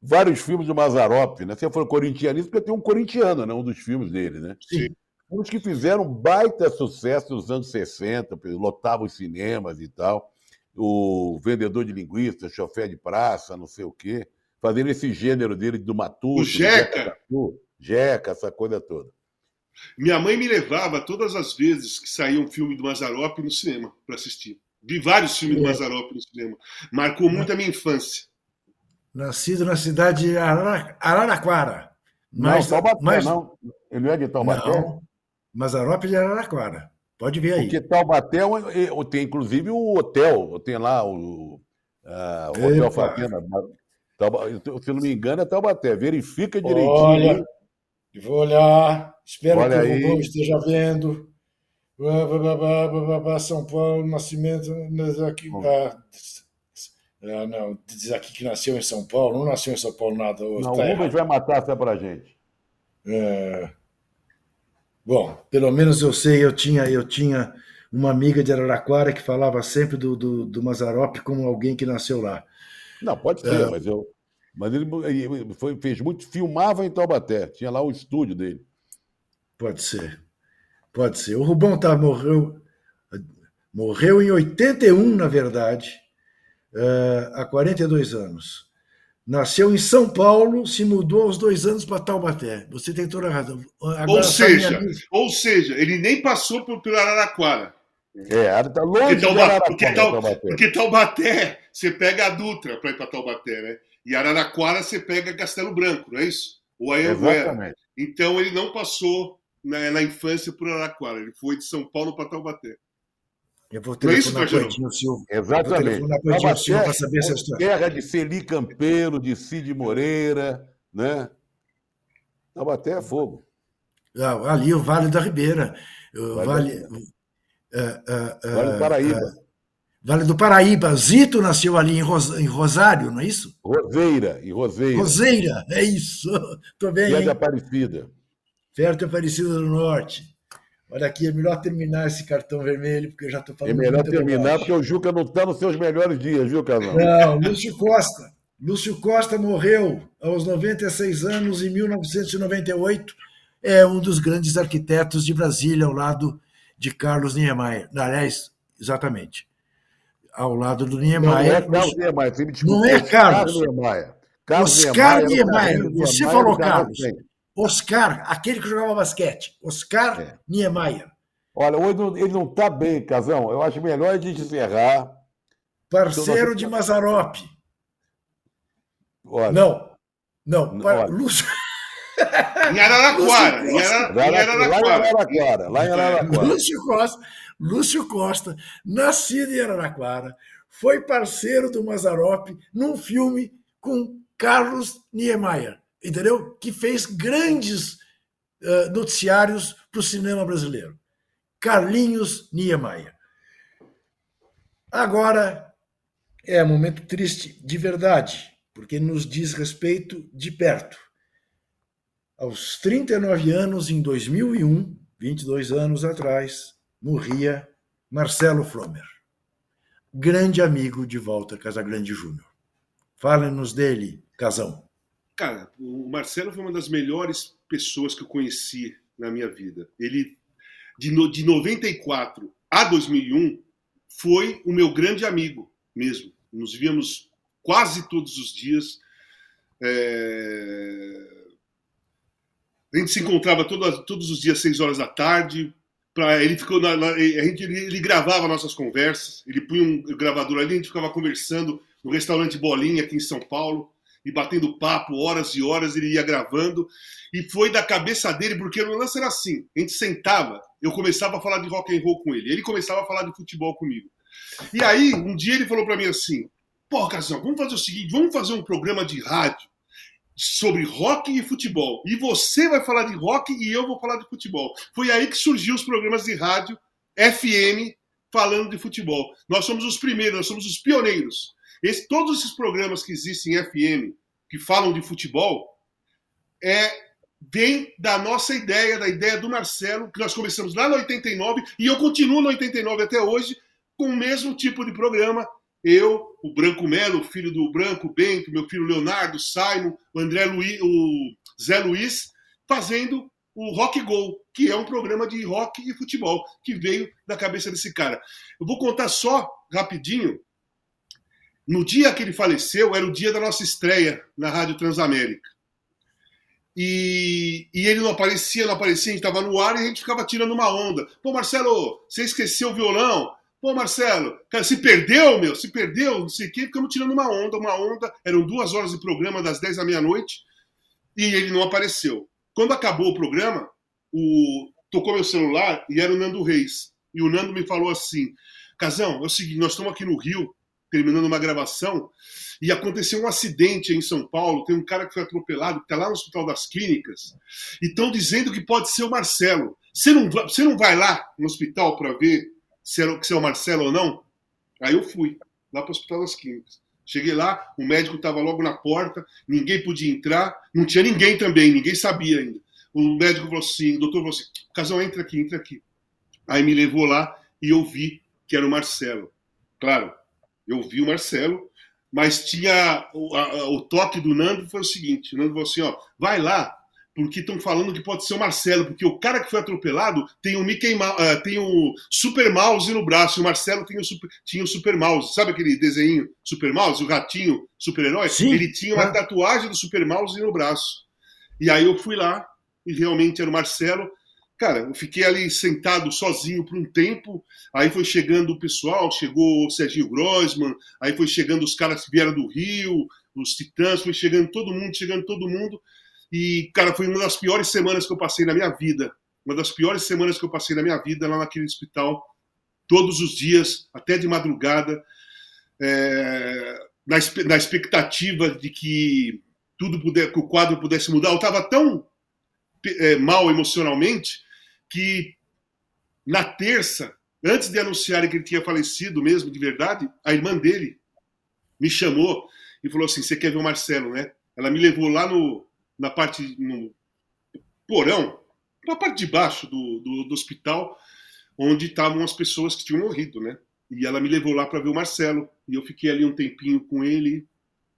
vários filmes do Mazarop. Né? Você for corintianista, porque tem um corintiano, né? um dos filmes dele. Né? Sim. Uns que fizeram baita sucesso nos anos 60, lotavam os cinemas e tal. O vendedor de linguiça, chofé de praça, não sei o quê, fazendo esse gênero dele do Matuto. O Jeca. Jeca, essa coisa toda. Minha mãe me levava todas as vezes que saía um filme do Mazarop no cinema para assistir. Vi vários filmes é. do Mazarop no cinema. Marcou muito a minha infância. Nascido na cidade de Araraquara. Mas, não, Taubaté, mas... não. Ele não é de Taubaté? Não, Mazarop de Araraquara. Pode ver aí. Porque Taubaté é tem inclusive o hotel, tem lá o, uh, o Hotel Fatena. Se não me engano, é Taubaté. Verifica direitinho. Olha, vou olhar. Espero Olha que aí. o Rubão esteja vendo. São Paulo, nascimento. Aqui, ah, ah, não, diz aqui que nasceu em São Paulo. Não nasceu em São Paulo nada. Não, tá o Rubens vai matar até pra gente. É... Bom, pelo menos eu sei, eu tinha, eu tinha uma amiga de Araraquara que falava sempre do, do, do Mazarop como alguém que nasceu lá. Não, pode ser, é... mas eu. Mas ele, ele foi, fez muito, filmava em Taubaté, tinha lá o estúdio dele. Pode ser. Pode ser. O Rubão tá, morreu, morreu em 81, na verdade, uh, há 42 anos. Nasceu em São Paulo, se mudou aos dois anos para Taubaté. Você tem toda a razão. Agora, ou seja, ou seja, ele nem passou por, pelo Araraquara. É, está longe porque, Tauba, porque, Taubaté. porque Taubaté, você pega a Dutra para ir para Taubaté, né? E Araraquara você pega Castelo Branco, não é isso? Ou a Exatamente. Então ele não passou na, na infância por Araquara. Ele foi de São Paulo para Taubaté. Eu vou telefonar é Cleitinho Silva. Exatamente. Eu vou Taubaté, Silva para saber essa história. Terra de Celi Campeiro, de Cid Moreira, né? Taubaté é fogo. Ah, ali o Vale da Ribeira. O vale, vale, uh, uh, vale do Paraíba. Vale do Paraíba. Zito nasceu ali em, Ros... em Rosário, não é isso? Roseira, e Roseira. Roseira, é isso. *laughs* Tô bem. Perto de hein? Aparecida. Perto de Aparecida do Norte. Olha aqui, é melhor terminar esse cartão vermelho, porque eu já estou É falando melhor muita terminar, porque o Juca não está nos seus melhores dias, viu, Casal? Não, Lúcio Costa. Lúcio Costa morreu aos 96 anos em 1998. É um dos grandes arquitetos de Brasília, ao lado de Carlos Niemeyer. Aliás, exatamente. Ao lado do Não, não Niemeyer. é Carlos Niemeyer, você me desculpa. Não é Carlos. Niemeyer. Carlos Oscar Niemeyer, o Niemeyer. Você Niemeyer falou Carlos Carlos. Oscar, aquele que jogava basquete. Oscar É. Niemeyer. Olha, hoje não- ele não está bem, Casão. Eu acho melhor a gente encerrar. Parceiro de Mazarop. Olha, Não. Não. par- Olha. Lúcio. *laughs* Em Araraquara. Em. Araraquara. Lá em Araraquara. Lúcio Costa, Lúcio Costa, nascido em Araraquara, foi parceiro do Mazarop num filme com Carlos Niemeyer, entendeu? Que fez grandes eh, noticiários para o cinema brasileiro. Carlinhos Niemeyer. Agora é um momento triste de verdade, porque nos diz respeito de perto. Aos 39 anos, em 2001, 22 anos atrás, morria Marcelo Flomer, grande amigo de Walter Casagrande Júnior. Fale-nos dele, Casão. Cara, o Marcelo foi uma das melhores pessoas que eu conheci na minha vida. Ele, de, no, de 94 a 2001, foi o meu grande amigo mesmo. Nos víamos quase todos os dias. É, A gente se encontrava todo- todos os dias, seis horas da tarde. Pra, ele ficou na, na- a gente, ele, ele gravava nossas conversas. Ele punha um gravador ali, a gente ficava conversando no restaurante Bolinha aqui em São Paulo e batendo papo horas e horas. Ele ia gravando e foi da cabeça dele, porque o lance era assim: a gente sentava, eu começava a falar de rock and roll com ele, ele começava a falar de futebol comigo. E aí, um dia ele falou para mim assim: Pô, Casão, vamos fazer o seguinte, vamos fazer um programa de rádio sobre rock e futebol. E você vai falar de rock e eu vou falar de futebol. Foi aí que surgiu os programas de rádio FM falando de futebol. Nós somos os primeiros, nós somos os pioneiros. Esse- todos esses programas que existem em FM que falam de futebol é vem da nossa ideia, da ideia do Marcelo, que nós começamos lá no 89 e eu continuo no 89 até hoje com o mesmo tipo de programa. Eu, o Branco Melo, o filho do Branco Bento, meu filho Leonardo, Simon, o André Luiz, o Zé Luiz, fazendo o Rock Go, que é um programa de rock e futebol, que veio da cabeça desse cara. Eu vou contar só rapidinho. No dia que ele faleceu, era o dia da nossa estreia na Rádio Transamérica. E, e ele não aparecia, não aparecia, a gente estava no ar e a gente ficava tirando uma onda. Pô, Marcelo, você esqueceu o violão? Pô, Marcelo, cara, se perdeu, meu, se perdeu, não sei o quê, ficamos tirando uma onda, uma onda. Eram duas horas de programa, das 10 à meia-noite, e ele não apareceu. Quando acabou o programa, o... tocou meu celular e era o Nando Reis. E o Nando me falou assim: Casão, é o seguinte, nós estamos aqui no Rio, terminando uma gravação, e aconteceu um acidente em São Paulo. Tem um cara que foi atropelado, que está lá no Hospital das Clínicas, e estão dizendo que pode ser o Marcelo. Você não, você não vai lá no hospital para ver se, era, se é o Marcelo ou não? Aí eu fui, lá para o Hospital das Clínicas. Cheguei lá, o médico estava logo na porta, ninguém podia entrar, não tinha ninguém também, ninguém sabia ainda. O médico falou assim, o doutor falou assim, Casão, entra aqui, entra aqui. Aí me levou lá e eu vi que era o Marcelo. Claro, eu vi o Marcelo, mas tinha o, a- o toque do Nando foi o seguinte: o Nando falou assim: ó, vai lá, porque estão falando que pode ser o Marcelo, porque o cara que foi atropelado tem o Mickey ah, tem o Super Mouse no braço, e o Marcelo tem o super, tinha o Super Mouse. Sabe aquele desenho Super Mouse, o ratinho super-herói? Ele tinha uma tatuagem do Super Mouse no braço. E aí eu fui lá, e realmente era o Marcelo. Cara, eu fiquei ali sentado sozinho por um tempo. Aí foi chegando o pessoal, chegou o Serginho Grossman, aí foi chegando os caras que vieram do Rio, os Titãs, foi chegando todo mundo, chegando todo mundo. E, cara, foi uma das piores semanas que eu passei na minha vida. Uma das piores semanas que eu passei na minha vida lá naquele hospital, todos os dias, até de madrugada, é, na, na expectativa de que tudo puder, que o quadro pudesse mudar. Eu estava tão é, mal emocionalmente que na terça antes de anunciarem que ele tinha falecido mesmo, de verdade, a irmã dele me chamou e falou assim: Você quer ver o Marcelo, né? Ela me levou lá no, na parte, no porão, na parte de baixo do, do, do hospital, onde estavam as pessoas que tinham morrido, né? E ela me levou lá para ver o Marcelo. E eu fiquei ali um tempinho com ele,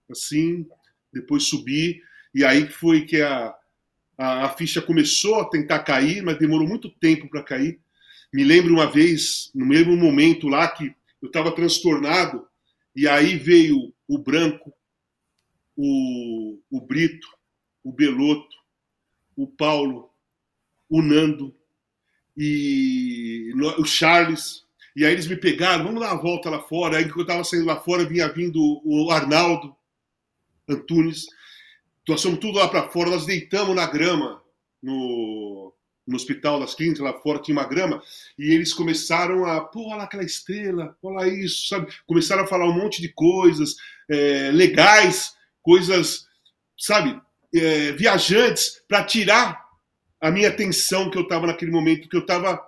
assim, depois subi. E aí foi que a, a, a ficha começou a tentar cair, mas demorou muito tempo para cair. Me lembro uma vez, no mesmo momento lá, que eu estava transtornado, e aí veio o Branco, o, o Brito, o Beloto, o Paulo, o Nando e o Charles. E aí eles me pegaram, vamos dar uma volta lá fora. Aí quando eu estava saindo lá fora, vinha vindo o Arnaldo Antunes. Nós fomos tudo lá para fora, nós deitamos na grama no, no hospital das clínicas, lá fora tinha uma grama, e eles começaram a, pô, olha lá aquela estrela, olha lá isso, sabe? Começaram a falar um monte de coisas é, legais, coisas, sabe, é, viajantes, para tirar a minha atenção que eu estava naquele momento, que eu tava,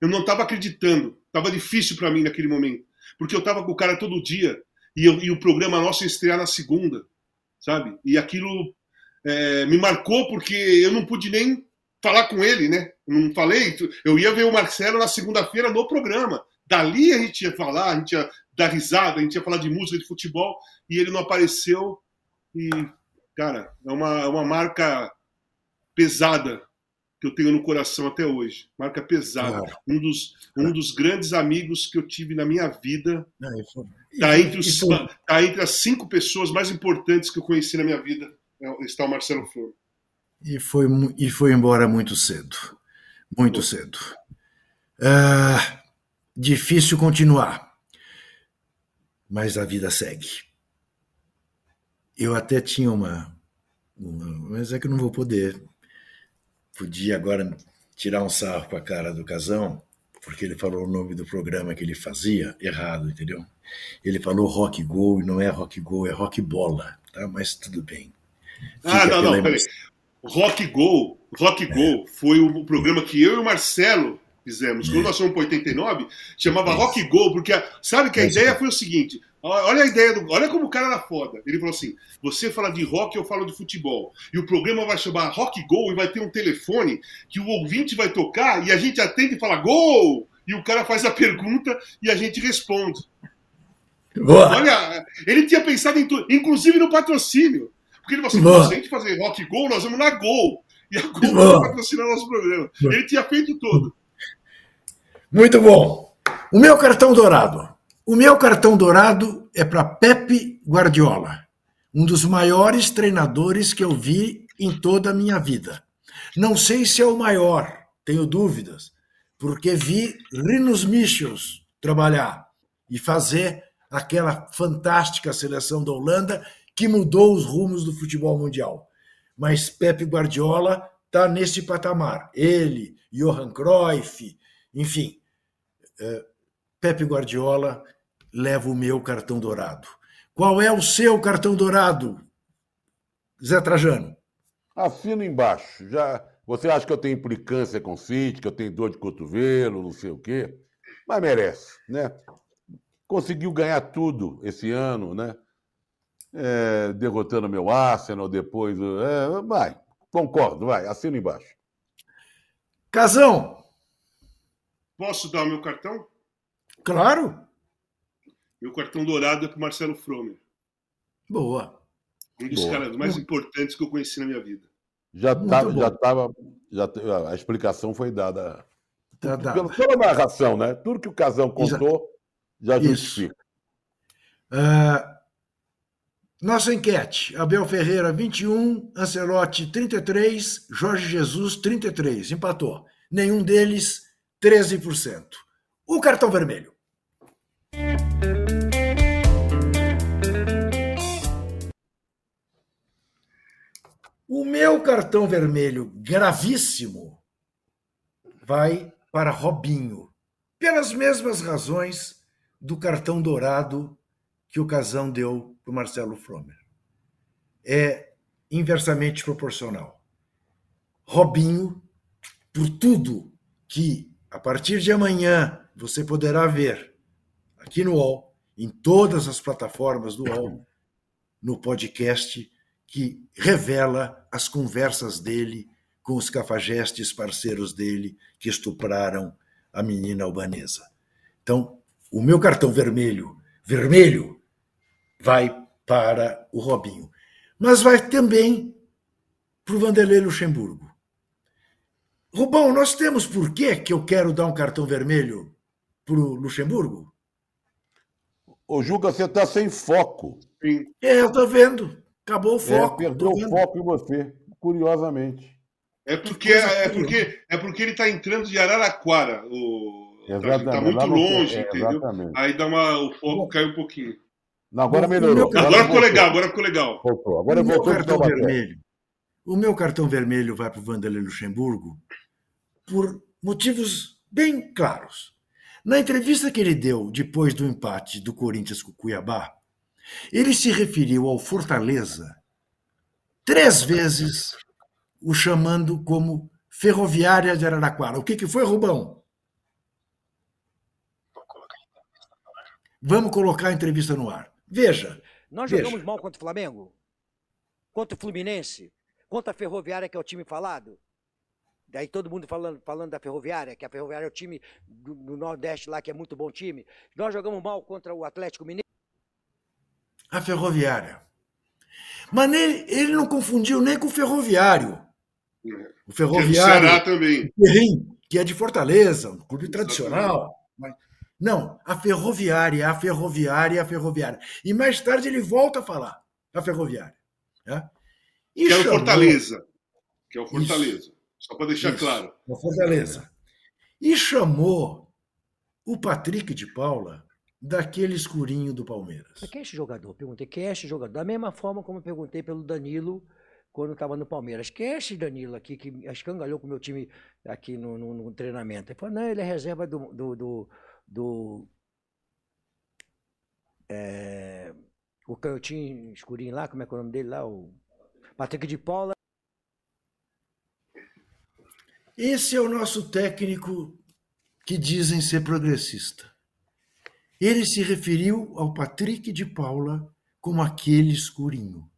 eu não estava acreditando, estava difícil para mim naquele momento, porque eu estava com o cara todo dia, e, eu, e o programa nosso ia estrear na segunda, sabe? E aquilo é, me marcou porque eu não pude nem falar com ele, né? Não falei, eu ia ver o Marcelo na segunda-feira no programa. Dali a gente ia falar, a gente ia dar risada, a gente ia falar de música, de futebol, e ele não apareceu. E, cara, é uma, é uma marca pesada que eu tenho no coração até hoje. Marca pesada. Um, dos, um dos grandes amigos que eu tive na minha vida. Está entre, os, tá entre as cinco pessoas mais importantes que eu conheci na minha vida. Está o Marcelo Flor. E foi, e foi embora muito cedo. Muito cedo. Ah, difícil continuar. Mas a vida segue. Eu até tinha uma, uma. Mas é que eu não vou poder. Podia agora tirar um sarro com a cara do Casão, porque ele falou o nome do programa que ele fazia errado, entendeu? Ele falou rock go e não é rock go, é rock bola, tá? Mas tudo bem. Ah, não, não, peraí. Rock Go, Rock Go foi o programa que eu e o Marcelo fizemos. Quando nós fomos para 89, chamava Rock Go, porque sabe que a ideia foi o seguinte: olha a ideia do. Olha como o cara era foda. Ele falou assim: você fala de rock, eu falo de futebol. E o programa vai chamar Rock Go e vai ter um telefone que o ouvinte vai tocar e a gente atende e fala Gol! E o cara faz a pergunta e a gente responde. Boa. Olha, ele tinha pensado em tudo, inclusive no patrocínio. Porque ele falou assim: se a gente fazer rock gol, nós vamos na gol. E a Gol vai patrocinar nosso programa. Ele tinha feito tudo. Muito bom. O meu cartão dourado. O meu cartão dourado é para Pepe Guardiola, um dos maiores treinadores que eu vi em toda a minha vida. Não sei se é o maior, tenho dúvidas, porque vi Rinos Michels trabalhar e fazer aquela fantástica seleção da Holanda que mudou os rumos do futebol mundial. Mas Pepe Guardiola está nesse patamar. Ele, Johan Cruyff, enfim. É, Pepe Guardiola leva o meu cartão dourado. Qual é o seu cartão dourado, Zé Trajano? Assino embaixo. Já você acha que eu tenho implicância com o City, que eu tenho dor de cotovelo, não sei o quê, mas merece, né? Conseguiu ganhar tudo esse ano, né? É, derrotando meu Arsenal depois. É, vai, concordo, vai, assina embaixo. Casão! Posso dar o meu cartão? Claro! Meu cartão dourado é para Marcelo Fromer. Boa. Um dos Boa. caras mais importantes que eu conheci na minha vida. Já estava, já estava, já, a explicação foi dada. Tá pela, pela narração, né? Tudo que o Casão contou já justifica. Uh, nossa enquete: Abel Ferreira 21, Ancelotti 33, Jorge Jesus 33. Empatou. Nenhum deles 13%. O cartão vermelho. O meu cartão vermelho gravíssimo vai para Robinho, pelas mesmas razões do cartão dourado que o Casão deu para o Marcelo Fromer. É inversamente proporcional. Robinho, por tudo que a partir de amanhã você poderá ver aqui no UOL, em todas as plataformas do UOL, no podcast que revela as conversas dele com os cafajestes parceiros dele que estupraram a menina albanesa. Então, o meu cartão vermelho, vermelho, vai para o Robinho. Mas vai também para o Vanderlei Luxemburgo. Rubão, nós temos por que que eu quero dar um cartão vermelho para o Luxemburgo? Ô, Juca, você está sem foco. Sim. É, eu estou vendo. Acabou o foco. É, perdeu o foco em você, curiosamente. É porque, é, porque, é porque ele está entrando de Araraquara. O, tá, Exatamente, tá muito longe, é, entendeu? exatamente. Aí dá uma, o foco cai um pouquinho. Não, agora O melhorou. meu Agora ficou legal, agora ficou legal. Voltou. Agora o meu voltou cartão vermelho. O meu cartão vermelho vai para o Vanderlei Luxemburgo por motivos bem claros. Na entrevista que ele deu depois do empate do Corinthians com o Cuiabá, ele se referiu ao Fortaleza três vezes, o chamando como Ferroviária de Araraquara. O que, que foi, Rubão? Vamos colocar a entrevista no ar. Veja, Nós Veja. jogamos mal contra o Flamengo, contra o Fluminense, contra a Ferroviária, que é o time falado. Daí todo mundo falando, falando da Ferroviária, que a Ferroviária é o time do, do Nordeste lá, que é muito bom time. Nós jogamos mal contra o Atlético Mineiro. a ferroviária. Mas nele- ele não confundiu nem com o ferroviário. O Que é do ferroviário, Ceará também. Que é de Fortaleza, um clube tradicional. Mas- Não, a ferroviária, a ferroviária, a ferroviária. E mais tarde ele volta a falar, a ferroviária. né? E Que é o chamou- Fortaleza. Que é o Fortaleza. Só para deixar Isso, claro. a Fortaleza. E chamou o Patrick de Paula daquele escurinho do Palmeiras. Mas quem é esse jogador? Perguntei, quem é esse jogador? Da mesma forma como eu perguntei pelo Danilo quando estava no Palmeiras. Quem é esse Danilo aqui que escangalhou com o meu time aqui no, no- no treinamento? Ele falou, não, ele é reserva do. do, do, do é, o canhotinho escurinho lá, como é que é o nome dele lá? O Patrick de Paula. Esse é o nosso técnico que dizem ser progressista. Ele se referiu ao Patrick de Paula como aquele escurinho.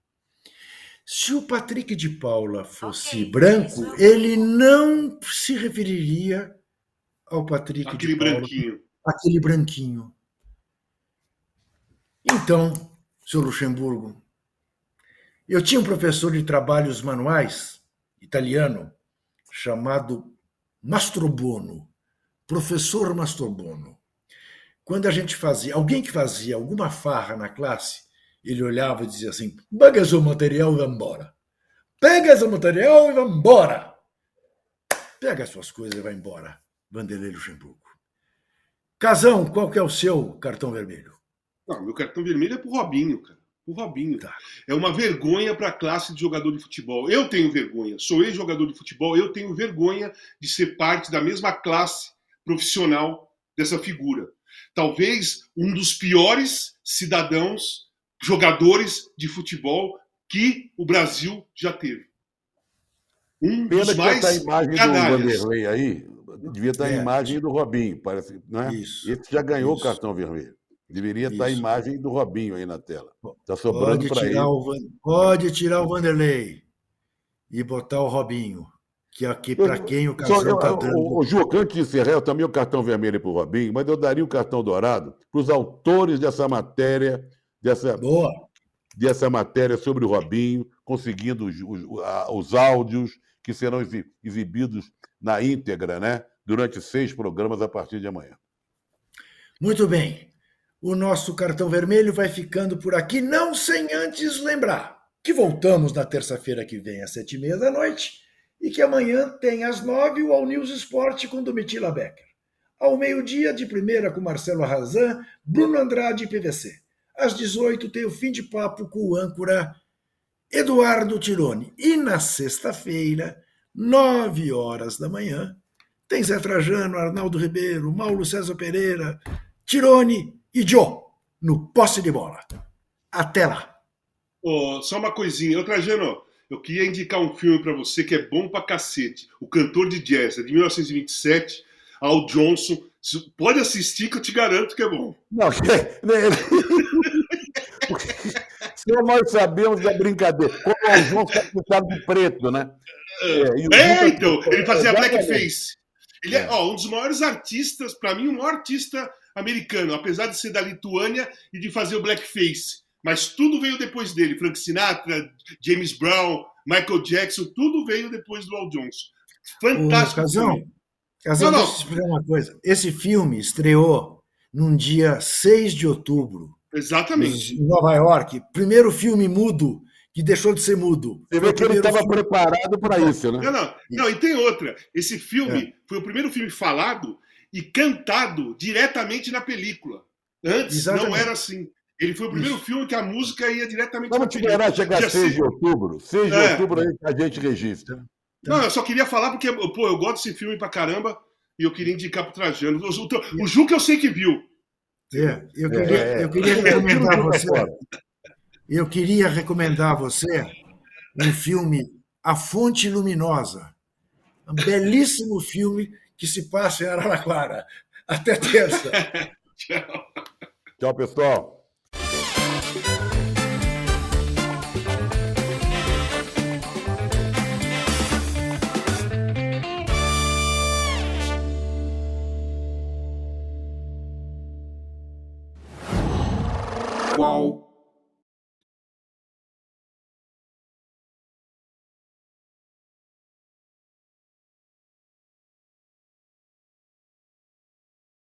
Se o Patrick de Paula fosse branco, ele não se referiria ao Patrick Aquele de Paula, branquinho. Aquele branquinho. Então, seu Luxemburgo, eu tinha um professor de trabalhos manuais italiano chamado Mastrobono, professor Mastrobono. Quando a gente fazia, alguém que fazia alguma farra na classe, ele olhava e dizia assim: pega seu material e vai embora. Pega seu material e vai embora. Pega suas coisas e vai embora. Vanderlei Luxemburgo. Casão, qual que é o seu cartão vermelho? Não, meu cartão vermelho é pro Robinho, cara. O Robinho. Tá. É uma vergonha para a classe de jogador de futebol. Eu tenho vergonha. Sou ex-jogador de futebol. Eu tenho vergonha de ser parte da mesma classe profissional dessa figura. Talvez um dos piores cidadãos, jogadores de futebol que o Brasil já teve. Um Pena dos que mais essa a imagem do canalhas. Vanderlei aí, devia estar a É. imagem do Robinho, parece, né? Isso, Esse já ganhou isso. o cartão vermelho. Deveria estar a Isso. imagem do Robinho aí na tela. Está sobrando para ele. o, pode tirar o Vanderlei e botar o Robinho, que é aqui para quem o eu, está dando. o, o Juca, antes de encerrar, eu também o cartão vermelho para o Robinho, mas eu daria o cartão dourado para os autores dessa matéria, dessa, Boa. dessa matéria sobre o Robinho, conseguindo os, os- a- os áudios que serão exi- exibidos na íntegra, né? Durante seis programas a partir de amanhã. Muito bem. O nosso cartão vermelho vai ficando por aqui, não sem antes lembrar que voltamos na terça-feira que vem, às sete e meia da noite, e que amanhã tem às nove o All News Esporte com Domitila Becker. Ao meio-dia, de primeira com Marcelo Arrazan, Bruno Andrade e PVC. Às 18 tem o fim de papo com o âncora Eduardo Tironi. E na sexta-feira, nove horas da manhã, tem Zé Trajano, Arnaldo Ribeiro, Paulo César Pereira, Tirone e Joe no posse de bola. Até lá. Ô, só uma coisinha. Ô, Trajano, eu queria indicar um filme pra você que é bom pra cacete. O Cantor de Jazz, é de 1927. Al Johnson. Se- Pode assistir que eu te garanto que é bom. Não, só nós sabemos da brincadeira. Como o João está pintado de preto, né? É, Lucas- então, ele fazia blackface. Ele é, ó, um dos maiores artistas, pra mim, o maior artista americano, apesar de ser da Lituânia e de fazer o blackface. Mas tudo veio depois dele. Frank Sinatra, James Brown, Michael Jackson, tudo veio depois do Al Johnson. Fantástico. Ô, Casão, deixa eu te explicar uma coisa. Esse filme estreou num dia 6 de outubro, Exatamente. em Nova York. Primeiro filme mudo que deixou de ser mudo. Você vê que ele estava preparado para isso, né? Não, não, não, e tem outra. Esse filme foi o primeiro filme falado e cantado diretamente na película. Antes não Exatamente. era assim. Ele foi o primeiro filme que a música ia diretamente Vamos na te película. esperar chegar Dia 6 de cinco. outubro. 6 de É. outubro aí a gente registra. Não, eu só queria falar porque, pô, eu gosto desse filme pra caramba e eu queria indicar pro Trajano. O, o, o Ju que eu sei que viu. É, eu queria, É, é. eu queria É, recomendar a você. Eu queria recomendar a você um filme A Fonte Luminosa. Um belíssimo filme que se passa em Araraquara. Até terça. *laughs* Tchau, pessoal. Qual?